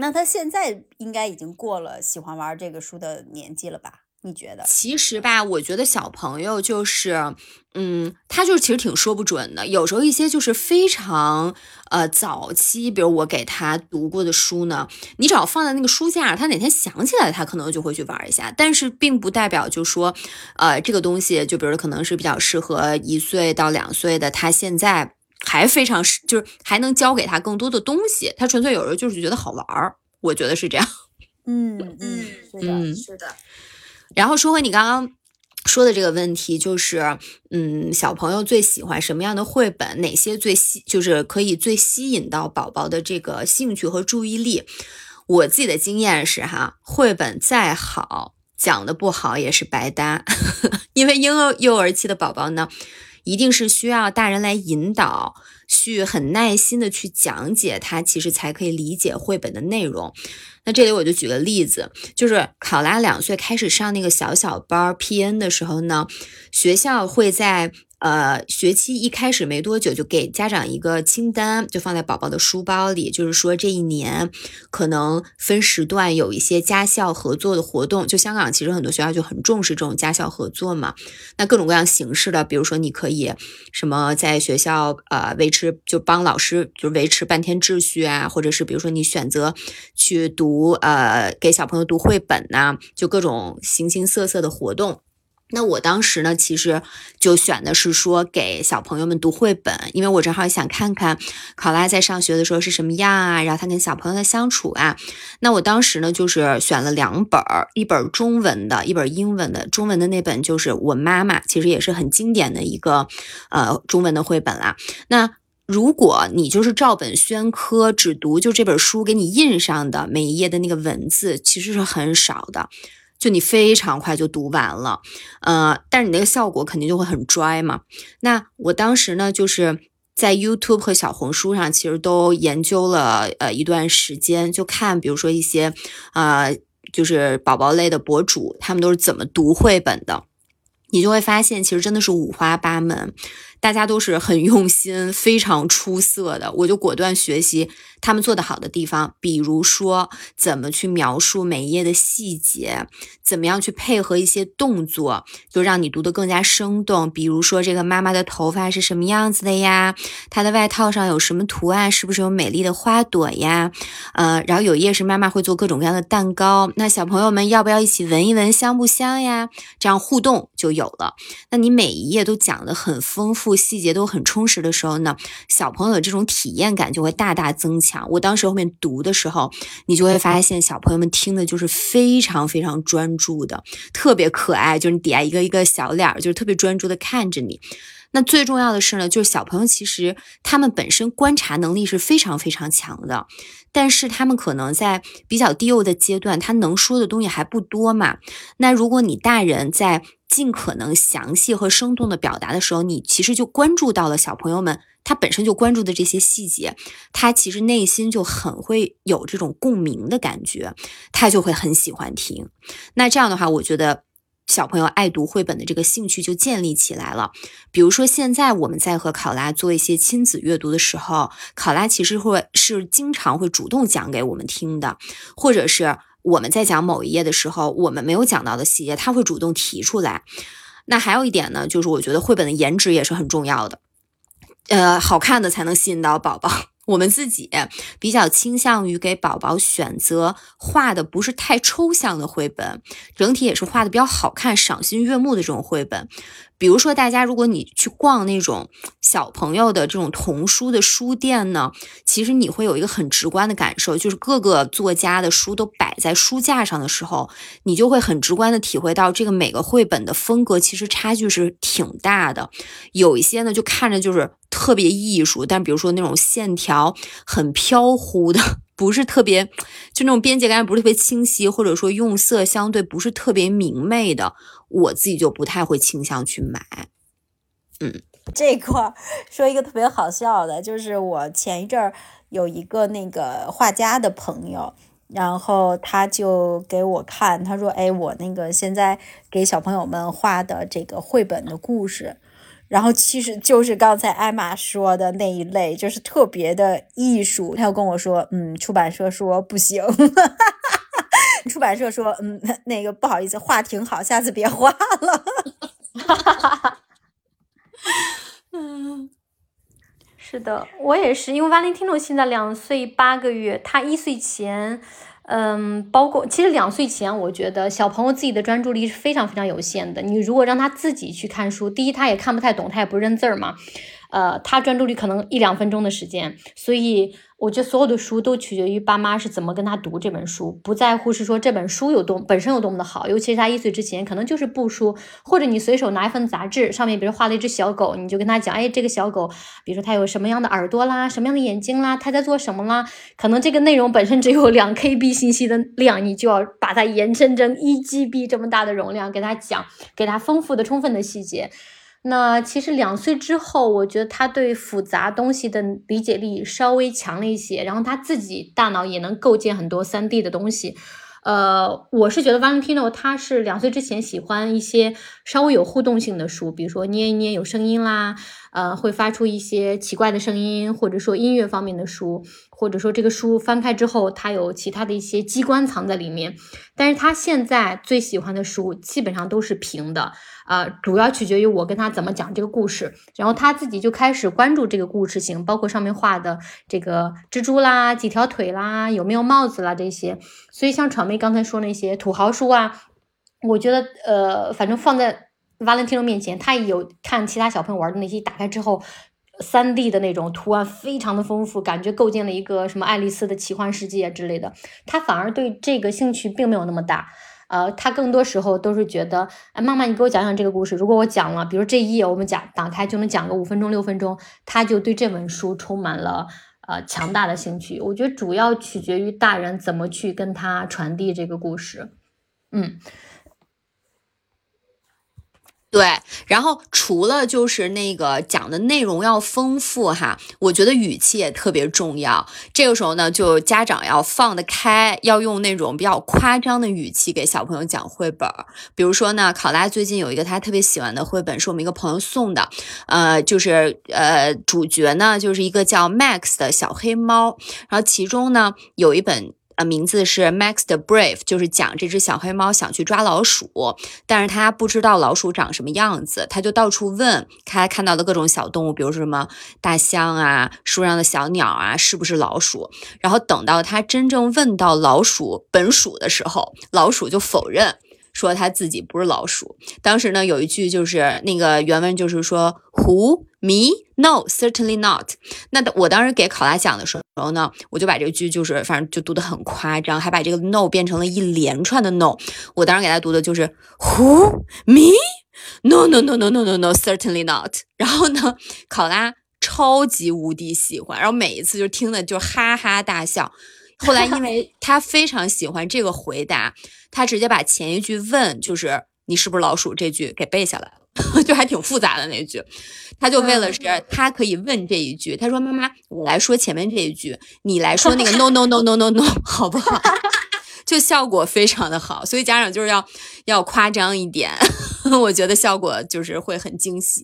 那他现在应该已经过了喜欢玩这个书的年纪了吧？你觉得？其实吧，我觉得小朋友就是，嗯，他就是其实挺说不准的。有时候一些就是非常呃早期，比如我给他读过的书呢，你只要放在那个书架，他哪天想起来，他可能就会去玩一下。但是并不代表就说，呃，这个东西就比如可能是比较适合一岁到两岁的，他现在还非常是，就是还能教给他更多的东西。他纯粹有时候就是觉得好玩儿，我觉得是这样。嗯嗯，是的，是的。然后说回你刚刚说的这个问题，就是，嗯，小朋友最喜欢什么样的绘本？哪些最吸，就是可以最吸引到宝宝的这个兴趣和注意力？我自己的经验是，哈，绘本再好，讲的不好也是白搭，因为婴幼幼儿期的宝宝呢，一定是需要大人来引导，去很耐心的去讲解，他其实才可以理解绘本的内容。那这里我就举个例子，就是考拉两岁开始上那个小小班 PN 的时候呢，学校会在。呃，学期一开始没多久，就给家长一个清单，就放在宝宝的书包里。就是说，这一年可能分时段有一些家校合作的活动。就香港其实很多学校就很重视这种家校合作嘛。那各种各样形式的，比如说你可以什么在学校呃维持，就帮老师就维持半天秩序啊，或者是比如说你选择去读呃给小朋友读绘本呐，就各种形形色色的活动。那我当时呢，其实就选的是说给小朋友们读绘本，因为我正好想看看考拉在上学的时候是什么样啊，然后他跟小朋友的相处啊。那我当时呢，就是选了两本儿，一本中文的，一本英文的。中文的那本就是我妈妈，其实也是很经典的一个呃中文的绘本啦。那如果你就是照本宣科，只读就这本书给你印上的每一页的那个文字，其实是很少的。就你非常快就读完了，呃，但是你那个效果肯定就会很 dry 嘛。那我当时呢，就是在 YouTube 和小红书上，其实都研究了呃一段时间，就看比如说一些呃就是宝宝类的博主，他们都是怎么读绘本的，你就会发现其实真的是五花八门。大家都是很用心、非常出色的，我就果断学习他们做的好的地方，比如说怎么去描述每一页的细节，怎么样去配合一些动作，就让你读得更加生动。比如说这个妈妈的头发是什么样子的呀？她的外套上有什么图案？是不是有美丽的花朵呀？呃，然后有一页是妈妈会做各种各样的蛋糕，那小朋友们要不要一起闻一闻香不香呀？这样互动就有了。那你每一页都讲得很丰富。细节都很充实的时候呢，小朋友的这种体验感就会大大增强。我当时后面读的时候，你就会发现小朋友们听的就是非常非常专注的，特别可爱。就是你底下一个一个小脸儿，就是特别专注的看着你。那最重要的是呢，就是小朋友其实他们本身观察能力是非常非常强的，但是他们可能在比较低幼的阶段，他能说的东西还不多嘛。那如果你大人在尽可能详细和生动的表达的时候，你其实就关注到了小朋友们他本身就关注的这些细节，他其实内心就很会有这种共鸣的感觉，他就会很喜欢听。那这样的话，我觉得小朋友爱读绘本的这个兴趣就建立起来了。比如说，现在我们在和考拉做一些亲子阅读的时候，考拉其实会是经常会主动讲给我们听的，或者是我们在讲某一页的时候，我们没有讲到的细节，他会主动提出来。那还有一点呢，就是我觉得绘本的颜值也是很重要的，呃，好看的才能吸引到宝宝。我们自己比较倾向于给宝宝选择画的不是太抽象的绘本，整体也是画的比较好看、赏心悦目的这种绘本。比如说，大家如果你去逛那种小朋友的这种童书的书店呢，其实你会有一个很直观的感受，就是各个作家的书都摆在书架上的时候，你就会很直观的体会到这个每个绘本的风格其实差距是挺大的。有一些呢，就看着就是特别艺术，但比如说那种线条很飘忽的。不是特别，就那种边界感不是特别清晰，或者说用色相对不是特别明媚的，我自己就不太会倾向去买。嗯，这块说一个特别好笑的，就是我前一阵儿有一个那个画家的朋友，然后他就给我看，他说：“哎，我那个现在给小朋友们画的这个绘本的故事。”然后其实就是刚才艾玛说的那一类，就是特别的艺术。他又跟我说，嗯，出版社说不行，出版社说，嗯，那个不好意思，画挺好，下次别画了。嗯，是的，我也是，因为 Valentino 现在两岁八个月，他一岁前。嗯，包括其实两岁前，我觉得小朋友自己的专注力是非常非常有限的。你如果让他自己去看书，第一他也看不太懂，他也不认字儿嘛。呃，他专注力可能一两分钟的时间，所以我觉得所有的书都取决于爸妈是怎么跟他读这本书，不在乎是说这本书有多本身有多么的好，尤其是他一岁之前，可能就是布书，或者你随手拿一份杂志，上面比如画了一只小狗，你就跟他讲，哎，这个小狗，比如说它有什么样的耳朵啦，什么样的眼睛啦，它在做什么啦，可能这个内容本身只有两 KB 信息的量，你就要把它延伸成一 GB 这么大的容量给他讲，给他丰富的、充分的细节。那其实两岁之后，我觉得他对复杂东西的理解力稍微强了一些，然后他自己大脑也能构建很多三 D 的东西。呃，我是觉得 Valentino 他是两岁之前喜欢一些稍微有互动性的书，比如说捏一捏有声音啦，呃，会发出一些奇怪的声音，或者说音乐方面的书，或者说这个书翻开之后它有其他的一些机关藏在里面。但是他现在最喜欢的书基本上都是平的。啊，主要取决于我跟他怎么讲这个故事，然后他自己就开始关注这个故事性，包括上面画的这个蜘蛛啦、几条腿啦、有没有帽子啦这些。所以像闯妹刚才说那些土豪书啊，我觉得呃，反正放在 Valentino 面前，他也有看其他小朋友玩的那些，打开之后三 D 的那种图案非常的丰富，感觉构建了一个什么爱丽丝的奇幻世界之类的，他反而对这个兴趣并没有那么大。呃，他更多时候都是觉得，哎，妈妈，你给我讲讲这个故事。如果我讲了，比如这一页我们讲打开就能讲个五分钟、六分钟，他就对这本书充满了呃强大的兴趣。我觉得主要取决于大人怎么去跟他传递这个故事，嗯。对，然后除了就是那个讲的内容要丰富哈，我觉得语气也特别重要。这个时候呢，就家长要放得开，要用那种比较夸张的语气给小朋友讲绘本。比如说呢，考拉最近有一个他特别喜欢的绘本，是我们一个朋友送的，呃，就是呃，主角呢就是一个叫 Max 的小黑猫，然后其中呢有一本。名字是 Max 的 Brave，就是讲这只小黑猫想去抓老鼠，但是他不知道老鼠长什么样子，他就到处问，他看到的各种小动物，比如说什么大象啊、树上的小鸟啊，是不是老鼠？然后等到他真正问到老鼠本属的时候，老鼠就否认。说他自己不是老鼠。当时呢，有一句就是那个原文就是说，Who me? No, certainly not。那我当时给考拉讲的时候呢，我就把这个句就是反正就读得很夸张，还把这个 no 变成了一连串的 no。我当时给他读的就是 Who me? No, no, no, no, no, no, no, certainly not。然后呢，考拉超级无敌喜欢，然后每一次就听的就哈哈大笑。后来，因为 他非常喜欢这个回答，他直接把前一句问就是“你是不是老鼠”这句给背下来了，就还挺复杂的那句。他就为了是他可以问这一句，他说：“妈妈，我来说前面这一句，你来说那个 ‘no no no no no no’，好不好？”就效果非常的好，所以家长就是要要夸张一点，我觉得效果就是会很惊喜。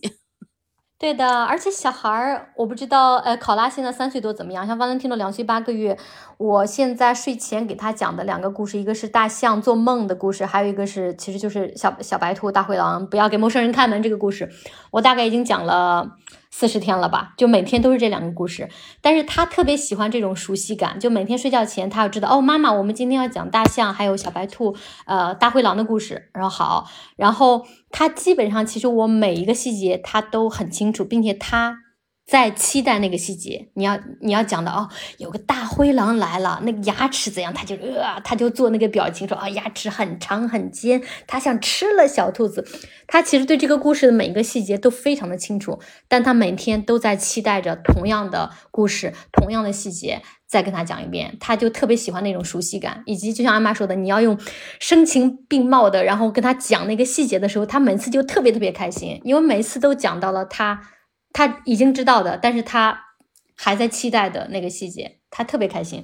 对的，而且小孩儿，我不知道，呃，考拉现在三岁多怎么样？像方能听到两岁八个月，我现在睡前给他讲的两个故事，一个是大象做梦的故事，还有一个是其实就是小小白兔、大灰狼不要给陌生人开门这个故事，我大概已经讲了。四十天了吧，就每天都是这两个故事，但是他特别喜欢这种熟悉感，就每天睡觉前他要知道，哦，妈妈，我们今天要讲大象还有小白兔，呃，大灰狼的故事，然后好，然后他基本上其实我每一个细节他都很清楚，并且他。在期待那个细节，你要你要讲的哦，有个大灰狼来了，那个牙齿怎样？他就呃，他就做那个表情说啊，牙齿很长很尖，他像吃了小兔子。他其实对这个故事的每一个细节都非常的清楚，但他每天都在期待着同样的故事，同样的细节再跟他讲一遍。他就特别喜欢那种熟悉感，以及就像阿妈说的，你要用声情并茂的，然后跟他讲那个细节的时候，他每次就特别特别开心，因为每次都讲到了他。他已经知道的，但是他还在期待的那个细节，他特别开心。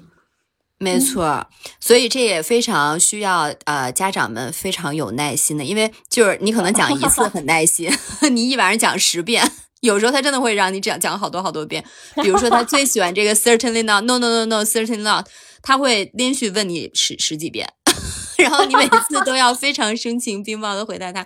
没错，所以这也非常需要呃家长们非常有耐心的，因为就是你可能讲一次很耐心，你一晚上讲十遍，有时候他真的会让你讲讲好多好多遍。比如说他最喜欢这个 certainly not，no no no no，certainly not，他会连续问你十十几遍，然后你每次都要非常声情并茂的回答他。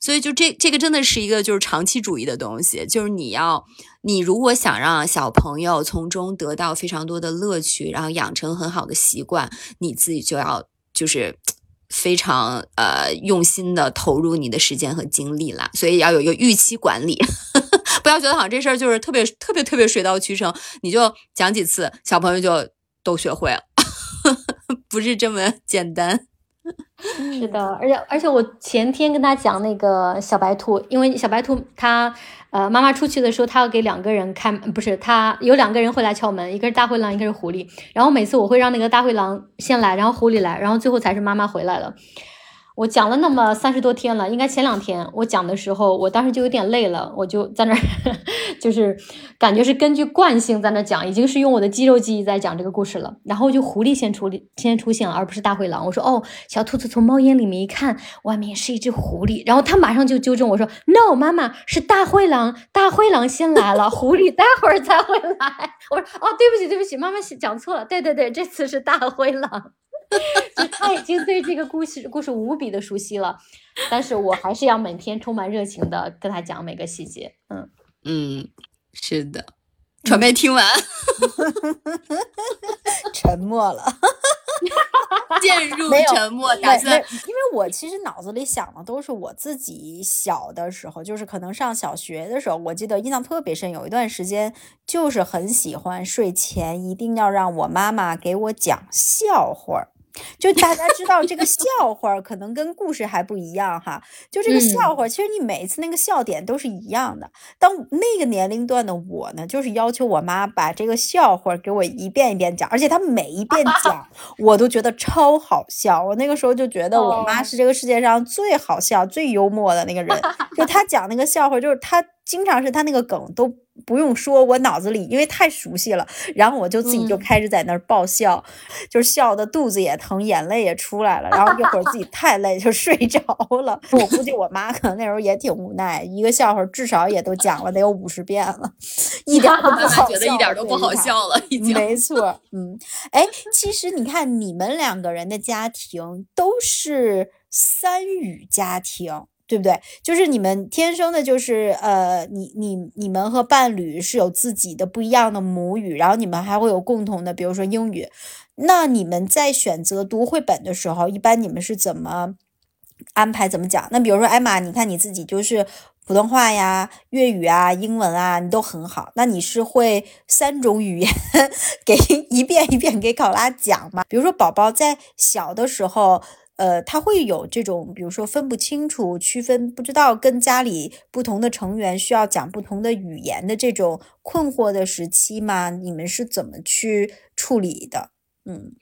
所以，就这这个真的是一个就是长期主义的东西，就是你要，你如果想让小朋友从中得到非常多的乐趣，然后养成很好的习惯，你自己就要就是非常呃用心的投入你的时间和精力啦。所以要有一个预期管理，不要觉得好像这事儿就是特别特别特别水到渠成，你就讲几次，小朋友就都学会了，不是这么简单。是的，而且而且我前天跟他讲那个小白兔，因为小白兔它呃妈妈出去的时候，他要给两个人开，不是他有两个人会来敲门，一个是大灰狼，一个是狐狸。然后每次我会让那个大灰狼先来，然后狐狸来，然后最后才是妈妈回来了。我讲了那么三十多天了，应该前两天我讲的时候，我当时就有点累了，我就在那儿，就是感觉是根据惯性在那讲，已经是用我的肌肉记忆在讲这个故事了。然后就狐狸先出先出现了，而不是大灰狼。我说哦，小兔子从猫眼里面一看，外面是一只狐狸，然后他马上就纠正我说，no，妈妈是大灰狼，大灰狼先来了，狐狸待会儿才会来。我说哦，对不起对不起，妈妈讲错了，对对对，这次是大灰狼。就他已经对这个故事故事无比的熟悉了，但是我还是要每天充满热情的跟他讲每个细节。嗯嗯，是的，准备听完，沉默了，陷入沉默，打算。因为我其实脑子里想的都是我自己小的时候，就是可能上小学的时候，我记得印象特别深，有一段时间就是很喜欢睡前一定要让我妈妈给我讲笑话。就大家知道这个笑话可能跟故事还不一样哈，就这个笑话，其实你每一次那个笑点都是一样的。当那个年龄段的我呢，就是要求我妈把这个笑话给我一遍一遍讲，而且她每一遍讲，我都觉得超好笑。我那个时候就觉得我妈是这个世界上最好笑、最幽默的那个人。就她讲那个笑话，就是她经常是他那个梗都。不用说，我脑子里因为太熟悉了，然后我就自己就开始在那儿爆笑，就是笑的肚子也疼，眼泪也出来了。然后一会儿自己 太累就睡着了。我估计我妈可能那时候也挺无奈，一个笑话至少也都讲了得有五十遍了，一点都不 好笑，一点都不好笑了，已经。没错，嗯，哎，其实你看你们两个人的家庭都是三语家庭。对不对？就是你们天生的，就是呃，你你你们和伴侣是有自己的不一样的母语，然后你们还会有共同的，比如说英语。那你们在选择读绘本的时候，一般你们是怎么安排？怎么讲？那比如说艾玛，你看你自己就是普通话呀、粤语啊、英文啊，你都很好。那你是会三种语言 给一遍一遍给考拉讲吗？比如说宝宝在小的时候。呃，他会有这种，比如说分不清楚、区分不知道跟家里不同的成员需要讲不同的语言的这种困惑的时期吗？你们是怎么去处理的？嗯，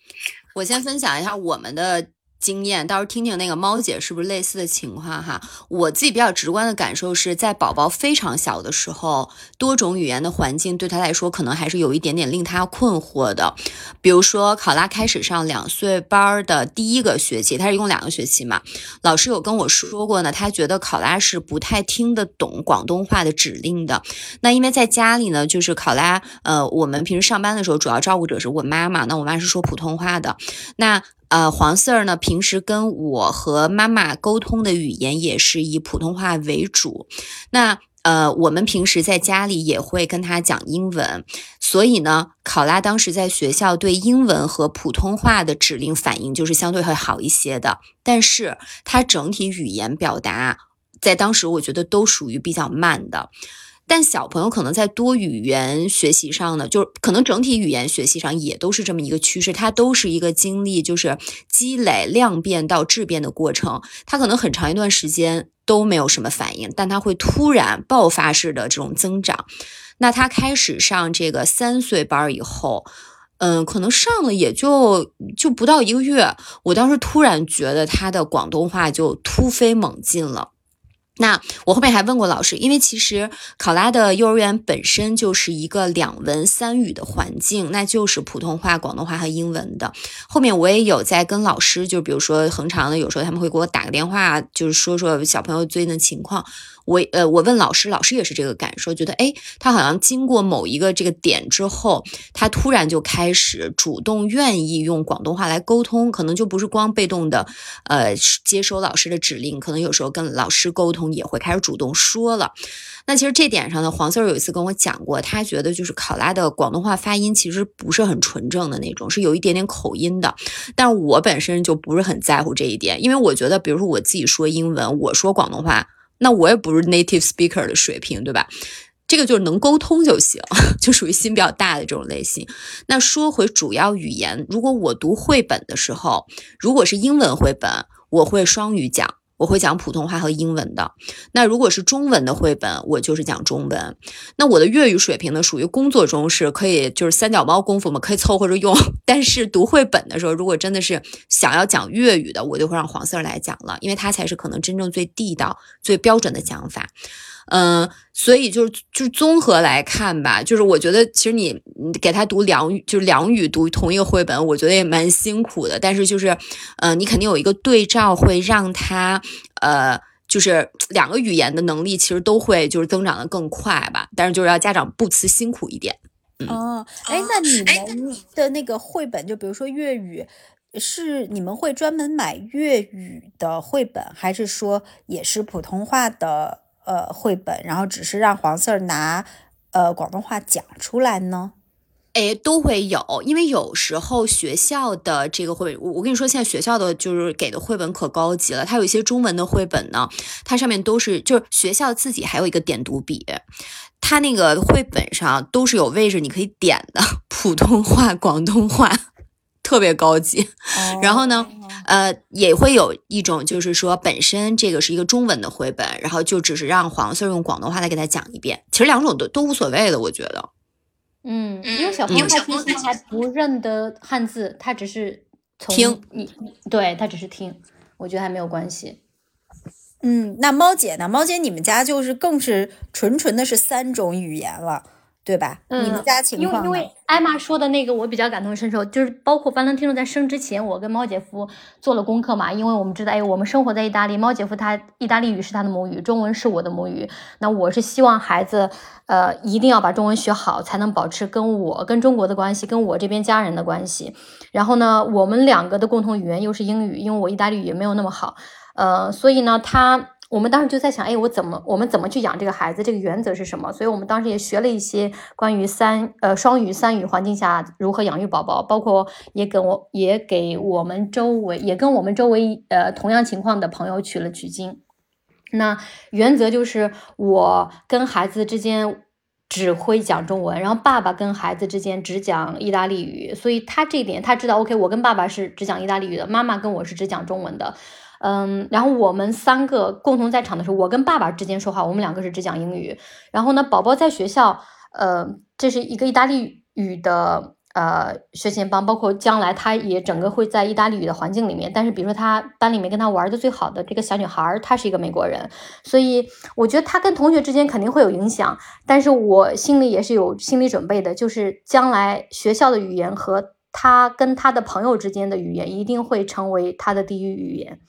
我先分享一下我们的。经验，到时候听听那个猫姐是不是类似的情况哈。我自己比较直观的感受是在宝宝非常小的时候，多种语言的环境对他来说可能还是有一点点令他困惑的。比如说考拉开始上两岁班的第一个学期，他是一共两个学期嘛，老师有跟我说过呢，他觉得考拉是不太听得懂广东话的指令的。那因为在家里呢，就是考拉，呃，我们平时上班的时候主要照顾者是我妈妈，那我妈是说普通话的，那。呃，黄 Sir 呢，平时跟我和妈妈沟通的语言也是以普通话为主。那呃，我们平时在家里也会跟他讲英文，所以呢，考拉当时在学校对英文和普通话的指令反应就是相对会好一些的。但是他整体语言表达在当时我觉得都属于比较慢的。但小朋友可能在多语言学习上呢，就是可能整体语言学习上也都是这么一个趋势，它都是一个经历就是积累量变到质变的过程。他可能很长一段时间都没有什么反应，但它会突然爆发式的这种增长。那他开始上这个三岁班以后，嗯，可能上了也就就不到一个月，我当时突然觉得他的广东话就突飞猛进了。那我后面还问过老师，因为其实考拉的幼儿园本身就是一个两文三语的环境，那就是普通话、广东话和英文的。后面我也有在跟老师，就比如说恒常的，有时候他们会给我打个电话，就是说说小朋友最近的情况。我呃，我问老师，老师也是这个感受，觉得哎，他好像经过某一个这个点之后，他突然就开始主动愿意用广东话来沟通，可能就不是光被动的，呃，接收老师的指令，可能有时候跟老师沟通也会开始主动说了。那其实这点上呢，黄 Sir 有一次跟我讲过，他觉得就是考拉的广东话发音其实不是很纯正的那种，是有一点点口音的。但是我本身就不是很在乎这一点，因为我觉得，比如说我自己说英文，我说广东话。那我也不是 native speaker 的水平，对吧？这个就是能沟通就行，就属于心比较大的这种类型。那说回主要语言，如果我读绘本的时候，如果是英文绘本，我会双语讲。我会讲普通话和英文的。那如果是中文的绘本，我就是讲中文。那我的粤语水平呢，属于工作中是可以，就是三脚猫功夫嘛，可以凑合着用。但是读绘本的时候，如果真的是想要讲粤语的，我就会让黄色来讲了，因为他才是可能真正最地道、最标准的讲法。嗯，所以就是就是综合来看吧，就是我觉得其实你给他读两语，就是两语读同一个绘本，我觉得也蛮辛苦的。但是就是，呃，你肯定有一个对照，会让他呃，就是两个语言的能力其实都会就是增长的更快吧。但是就是要家长不辞辛苦一点。哦，哎，那你们的那个绘本，就比如说粤语，是你们会专门买粤语的绘本，还是说也是普通话的？呃，绘本，然后只是让黄色拿呃广东话讲出来呢？哎，都会有，因为有时候学校的这个绘，我我跟你说，现在学校的就是给的绘本可高级了，它有一些中文的绘本呢，它上面都是就是学校自己还有一个点读笔，它那个绘本上都是有位置你可以点的，普通话、广东话，特别高级。然后呢？呃，也会有一种，就是说本身这个是一个中文的绘本，然后就只是让黄色用广东话来给他讲一遍。其实两种都都无所谓的，我觉得。嗯，因为小朋友他还不认得汉字，他只是听你，对他只是听，我觉得还没有关系。嗯，那猫姐呢？猫姐，你们家就是更是纯纯的是三种语言了。对吧？你们家情况？因为因为艾玛说的那个，我比较感同身受。就是包括班登听众在生之前，我跟猫姐夫做了功课嘛。因为我们知道，哎，我们生活在意大利，猫姐夫他意大利语是他的母语，中文是我的母语。那我是希望孩子，呃，一定要把中文学好，才能保持跟我跟中国的关系，跟我这边家人的关系。然后呢，我们两个的共同语言又是英语，因为我意大利语也没有那么好，呃，所以呢，他。我们当时就在想，哎，我怎么，我们怎么去养这个孩子？这个原则是什么？所以我们当时也学了一些关于三呃双语三语环境下如何养育宝宝，包括也跟我也给我们周围也跟我们周围呃同样情况的朋友取了取经。那原则就是我跟孩子之间只会讲中文，然后爸爸跟孩子之间只讲意大利语。所以他这一点他知道，OK，我跟爸爸是只讲意大利语的，妈妈跟我是只讲中文的。嗯，然后我们三个共同在场的时候，我跟爸爸之间说话，我们两个是只讲英语。然后呢，宝宝在学校，呃，这是一个意大利语的呃，学前班，包括将来他也整个会在意大利语的环境里面。但是，比如说他班里面跟他玩的最好的这个小女孩，她是一个美国人，所以我觉得他跟同学之间肯定会有影响。但是我心里也是有心理准备的，就是将来学校的语言和他跟他的朋友之间的语言一定会成为他的第一语言，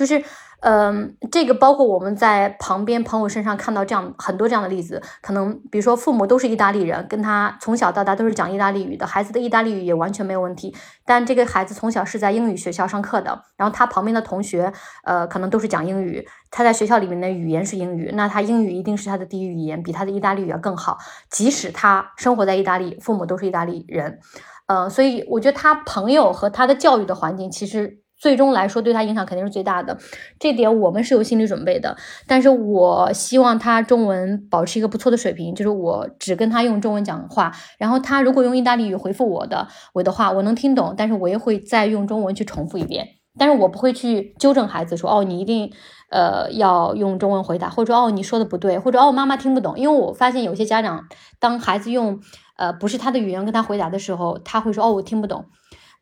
就是。嗯，这个包括我们在旁边朋友身上看到这样很多这样的例子，可能比如说父母都是意大利人，跟他从小到大都是讲意大利语的，孩子的意大利语也完全没有问题。但这个孩子从小是在英语学校上课的，然后他旁边的同学，呃，可能都是讲英语，他在学校里面的语言是英语，那他英语一定是他的第一语言，比他的意大利语要更好。即使他生活在意大利，父母都是意大利人，呃，所以我觉得他朋友和他的教育的环境其实。最终来说，对他影响肯定是最大的，这点我们是有心理准备的。但是我希望他中文保持一个不错的水平，就是我只跟他用中文讲话，然后他如果用意大利语回复我的我的话，我能听懂，但是我也会再用中文去重复一遍。但是我不会去纠正孩子说，哦，你一定呃要用中文回答，或者说哦你说的不对，或者哦妈妈听不懂。因为我发现有些家长，当孩子用呃不是他的语言跟他回答的时候，他会说哦我听不懂。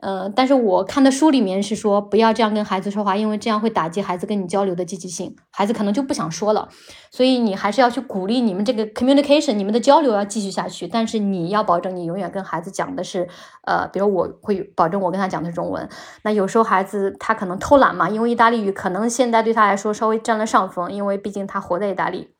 呃，但是我看的书里面是说不要这样跟孩子说话，因为这样会打击孩子跟你交流的积极性，孩子可能就不想说了。所以你还是要去鼓励你们这个 communication，你们的交流要继续下去。但是你要保证你永远跟孩子讲的是，呃，比如我会保证我跟他讲的是中文。那有时候孩子他可能偷懒嘛，因为意大利语可能现在对他来说稍微占了上风，因为毕竟他活在意大利。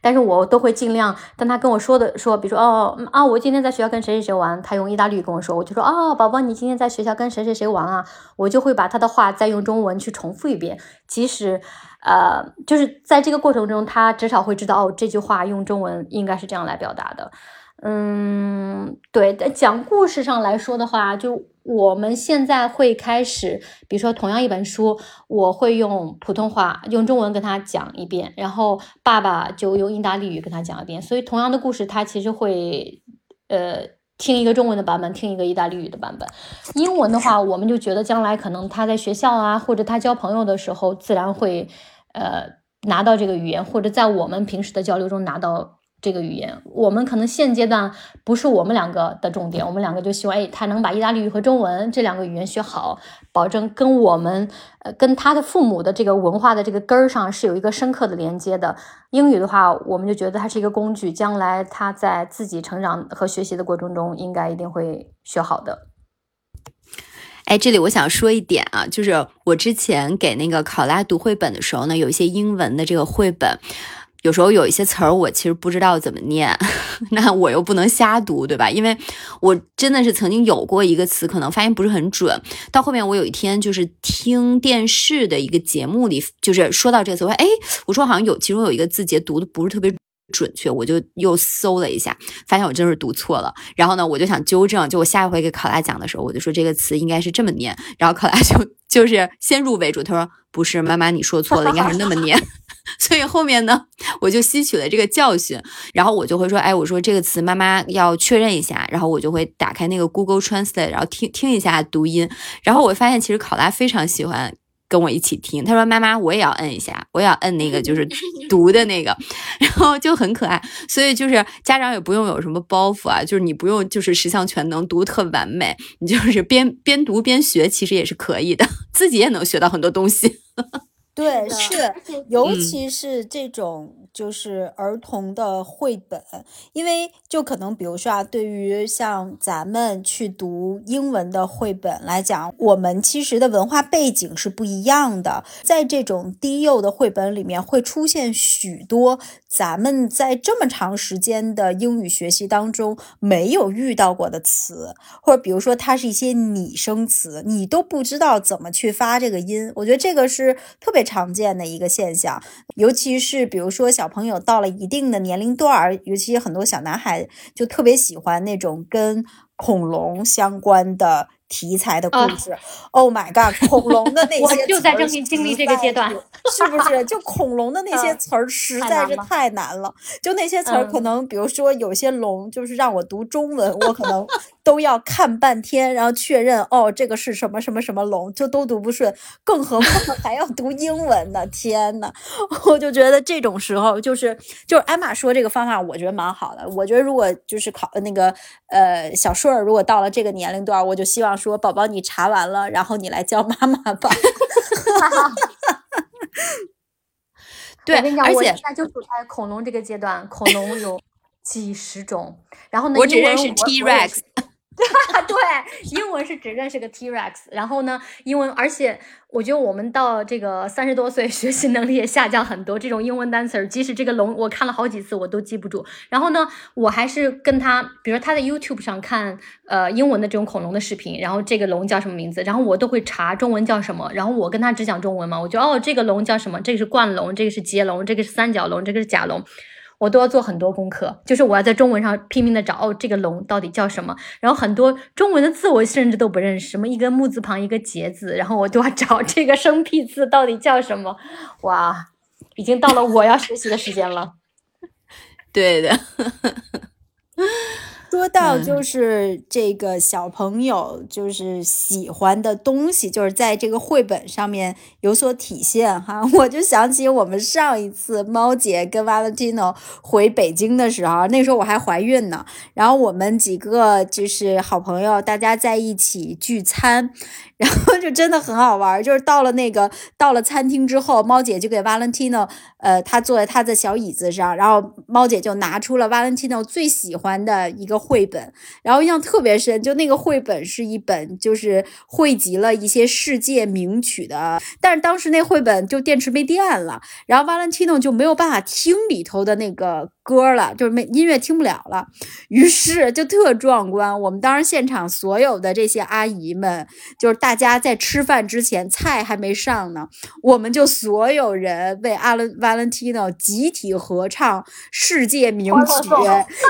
但是我都会尽量，当他跟我说的说，比如说哦啊，我今天在学校跟谁谁谁玩，他用意大利语跟我说，我就说哦，宝宝，你今天在学校跟谁谁谁玩啊？我就会把他的话再用中文去重复一遍，即使呃，就是在这个过程中，他至少会知道哦，这句话用中文应该是这样来表达的。嗯，对，在讲故事上来说的话，就我们现在会开始，比如说同样一本书，我会用普通话、用中文跟他讲一遍，然后爸爸就用意大利语跟他讲一遍。所以同样的故事，他其实会呃听一个中文的版本，听一个意大利语的版本。英文的话，我们就觉得将来可能他在学校啊，或者他交朋友的时候，自然会呃拿到这个语言，或者在我们平时的交流中拿到。这个语言，我们可能现阶段不是我们两个的重点，我们两个就希望，哎，他能把意大利语和中文这两个语言学好，保证跟我们，呃，跟他的父母的这个文化的这个根儿上是有一个深刻的连接的。英语的话，我们就觉得它是一个工具，将来他在自己成长和学习的过程中，应该一定会学好的。哎，这里我想说一点啊，就是我之前给那个考拉读绘本的时候呢，有一些英文的这个绘本。有时候有一些词儿我其实不知道怎么念，那我又不能瞎读，对吧？因为我真的是曾经有过一个词，可能发音不是很准。到后面我有一天就是听电视的一个节目里，就是说到这个词，我说哎，我说好像有其中有一个字节读的不是特别准确，我就又搜了一下，发现我真是读错了。然后呢，我就想纠正，就我下一回给考拉讲的时候，我就说这个词应该是这么念。然后考拉 就就是先入为主，他说不是，妈妈你说错了，应该是那么念。所以后面呢，我就吸取了这个教训，然后我就会说，哎，我说这个词妈妈要确认一下，然后我就会打开那个 Google Translate，然后听听一下读音，然后我发现其实考拉非常喜欢跟我一起听，他说妈妈我也要摁一下，我也要摁那个就是 读的那个，然后就很可爱，所以就是家长也不用有什么包袱啊，就是你不用就是十项全能读特完美，你就是边边读边学，其实也是可以的，自己也能学到很多东西。对，是，尤其是这种。就是儿童的绘本，因为就可能比如说啊，对于像咱们去读英文的绘本来讲，我们其实的文化背景是不一样的。在这种低幼的绘本里面，会出现许多咱们在这么长时间的英语学习当中没有遇到过的词，或者比如说它是一些拟声词，你都不知道怎么去发这个音。我觉得这个是特别常见的一个现象，尤其是比如说。小朋友到了一定的年龄段儿，尤其很多小男孩就特别喜欢那种跟恐龙相关的题材的故事。Oh my god，恐龙的那些我就在正经历这个阶段，是不是？就恐龙的那些词儿实在是太难了。就那些词儿，可能比如说有些龙，就是让我读中文，我可能都要看半天，然后确认哦，这个是什么什么什么龙，就都读不顺。更何况还要读英文呢？天呐，我就觉得这种时候，就是就是艾玛说这个方法，我觉得蛮好的。我觉得如果就是考那个呃小顺儿，如果到了这个年龄段，我就希望说宝宝你查完了，然后你来叫妈妈吧。对，我跟你讲，我现在就处在恐龙这个阶段，恐龙有几十种，然后呢，我只认识 T Rex。对，英文是只认识个 T Rex，然后呢，英文，而且我觉得我们到这个三十多岁，学习能力也下降很多。这种英文单词，即使这个龙我看了好几次，我都记不住。然后呢，我还是跟他，比如他在 YouTube 上看呃英文的这种恐龙的视频，然后这个龙叫什么名字，然后我都会查中文叫什么。然后我跟他只讲中文嘛，我就哦，这个龙叫什么？这个是冠龙，这个是捷龙，这个是三角龙，这个是甲龙。我都要做很多功课，就是我要在中文上拼命的找哦，这个龙到底叫什么？然后很多中文的字我甚至都不认识，什么一个木字旁一个节字，然后我都要找这个生僻字到底叫什么？哇，已经到了我要学习的时间了。对的。说到就是这个小朋友就是喜欢的东西，就是在这个绘本上面有所体现哈。我就想起我们上一次猫姐跟 Valentino 回北京的时候，那时候我还怀孕呢，然后我们几个就是好朋友，大家在一起聚餐。然后就真的很好玩，就是到了那个到了餐厅之后，猫姐就给 Valentino，呃，他坐在他的小椅子上，然后猫姐就拿出了 Valentino 最喜欢的一个绘本，然后印象特别深，就那个绘本是一本就是汇集了一些世界名曲的，但是当时那绘本就电池没电了，然后 Valentino 就没有办法听里头的那个。歌了，就是没音乐听不了了，于是就特壮观。我们当时现场所有的这些阿姨们，就是大家在吃饭之前，菜还没上呢，我们就所有人为阿伦 Valentino 集体合唱世界名曲，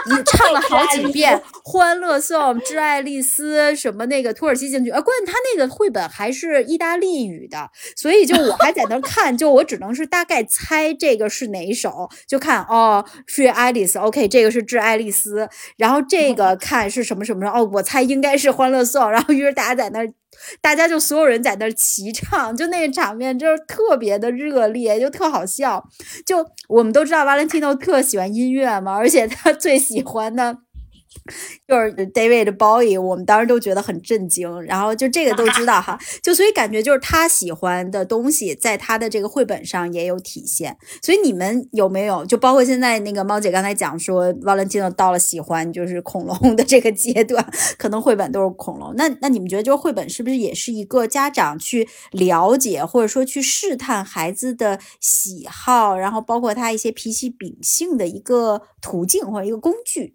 你唱了好几遍《欢乐颂》《致爱丽丝》什么那个土耳其进曲，啊，关键他那个绘本还是意大利语的，所以就我还在那看，就我只能是大概猜这个是哪一首，就看哦是。爱丽丝，OK，这个是致爱丽丝，然后这个看是什么什么哦，我猜应该是欢乐颂，然后于是大家在那儿，大家就所有人在那儿齐唱，就那个场面就是特别的热烈，就特好笑。就我们都知道，Valentino 特喜欢音乐嘛，而且他最喜欢的。就是 David Bowie，我们当时都觉得很震惊，然后就这个都知道哈，就所以感觉就是他喜欢的东西，在他的这个绘本上也有体现。所以你们有没有就包括现在那个猫姐刚才讲说，Valentino 到了喜欢就是恐龙的这个阶段，可能绘本都是恐龙。那那你们觉得就是绘本是不是也是一个家长去了解或者说去试探孩子的喜好，然后包括他一些脾气秉性的一个途径或者一个工具？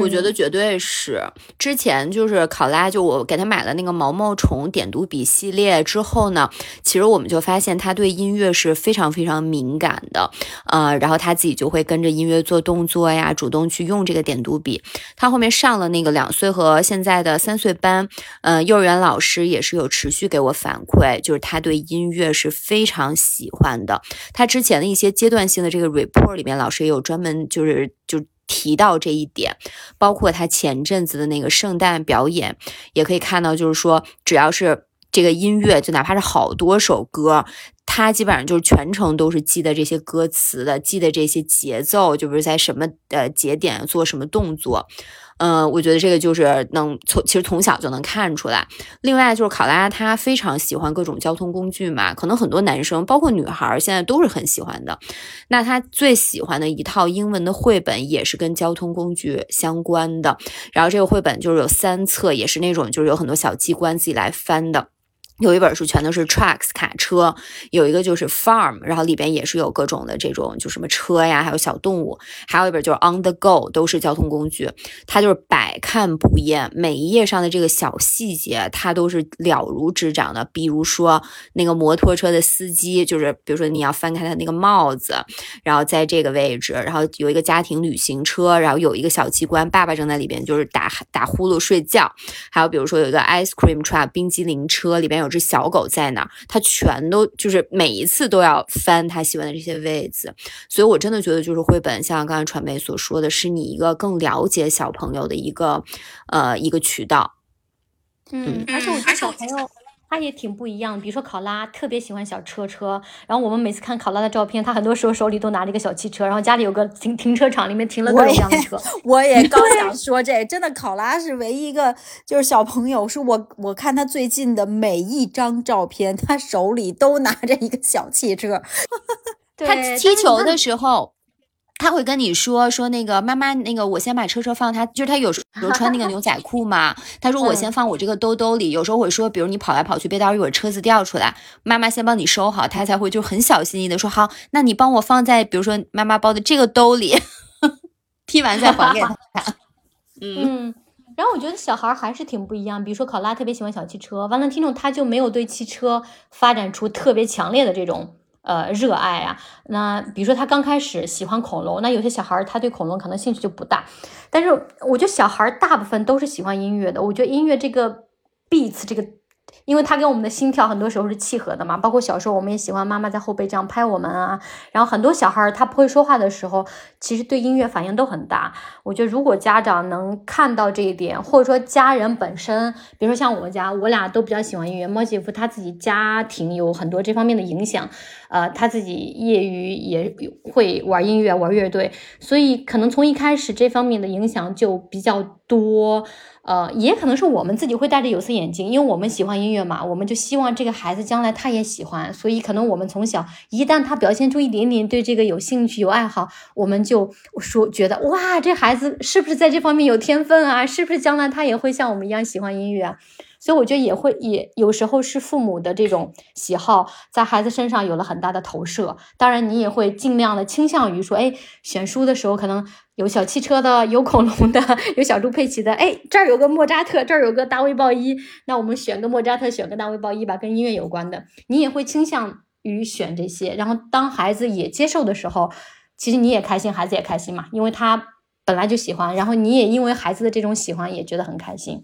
我觉得绝对是。之前就是考拉，就我给他买了那个毛毛虫点读笔系列之后呢，其实我们就发现他对音乐是非常非常敏感的，呃，然后他自己就会跟着音乐做动作呀，主动去用这个点读笔。他后面上了那个两岁和现在的三岁班，呃，幼儿园老师也是有持续给我反馈，就是他对音乐是非常喜欢的。他之前的一些阶段性的这个 report 里面，老师也有专门就是就。提到这一点，包括他前阵子的那个圣诞表演，也可以看到，就是说，只要是这个音乐，就哪怕是好多首歌，他基本上就是全程都是记得这些歌词的，记得这些节奏，就是在什么呃节点做什么动作。嗯，我觉得这个就是能从其实从小就能看出来。另外就是考拉，他非常喜欢各种交通工具嘛，可能很多男生包括女孩现在都是很喜欢的。那他最喜欢的一套英文的绘本也是跟交通工具相关的。然后这个绘本就是有三册，也是那种就是有很多小机关自己来翻的。有一本书全都是 trucks 卡车，有一个就是 farm，然后里边也是有各种的这种就什么车呀，还有小动物，还有一本就是 on the go，都是交通工具，它就是百看不厌，每一页上的这个小细节它都是了如指掌的。比如说那个摩托车的司机，就是比如说你要翻开他那个帽子，然后在这个位置，然后有一个家庭旅行车，然后有一个小机关，爸爸正在里边就是打打呼噜睡觉，还有比如说有一个 ice cream truck 冰激凌车，里边有。只小狗在哪儿，他全都就是每一次都要翻他喜欢的这些位子，所以我真的觉得就是绘本，像刚才传媒所说的是你一个更了解小朋友的一个呃一个渠道。嗯，而且我觉得小朋友。他也挺不一样，比如说考拉特别喜欢小车车，然后我们每次看考拉的照片，他很多时候手里都拿着一个小汽车，然后家里有个停停车场，里面停了各种各样的车。我也 刚想说这，真的考拉是唯一一个就是小朋友，是我我看他最近的每一张照片，他手里都拿着一个小汽车。他踢球的时候。他会跟你说说那个妈妈，那个我先把车车放他，就是他有时候穿那个牛仔裤嘛。他说我先放我这个兜兜里。有时候会说，比如你跑来跑去，别到时候一会儿车子掉出来，妈妈先帮你收好，他才会就很小心翼翼的说好，那你帮我放在比如说妈妈包的这个兜里，踢完再还给他。嗯，然后我觉得小孩还是挺不一样，比如说考拉特别喜欢小汽车，完了听众他就没有对汽车发展出特别强烈的这种。呃，热爱啊，那比如说他刚开始喜欢恐龙，那有些小孩他对恐龙可能兴趣就不大，但是我觉得小孩大部分都是喜欢音乐的，我觉得音乐这个 beats 这个。因为它跟我们的心跳很多时候是契合的嘛，包括小时候我们也喜欢妈妈在后背这样拍我们啊。然后很多小孩儿他不会说话的时候，其实对音乐反应都很大。我觉得如果家长能看到这一点，或者说家人本身，比如说像我家，我俩都比较喜欢音乐。猫姐夫他自己家庭有很多这方面的影响，呃，他自己业余也会玩音乐、玩乐队，所以可能从一开始这方面的影响就比较多。呃，也可能是我们自己会戴着有色眼镜，因为我们喜欢音乐嘛，我们就希望这个孩子将来他也喜欢，所以可能我们从小一旦他表现出一点点对这个有兴趣、有爱好，我们就说觉得哇，这孩子是不是在这方面有天分啊？是不是将来他也会像我们一样喜欢音乐啊？所以我觉得也会也有时候是父母的这种喜好在孩子身上有了很大的投射。当然，你也会尽量的倾向于说，哎，选书的时候可能有小汽车的，有恐龙的，有小猪佩奇的。哎，这儿有个莫扎特，这儿有个大卫鲍伊，那我们选个莫扎特，选个大卫鲍伊吧，跟音乐有关的。你也会倾向于选这些。然后当孩子也接受的时候，其实你也开心，孩子也开心嘛，因为他本来就喜欢，然后你也因为孩子的这种喜欢也觉得很开心。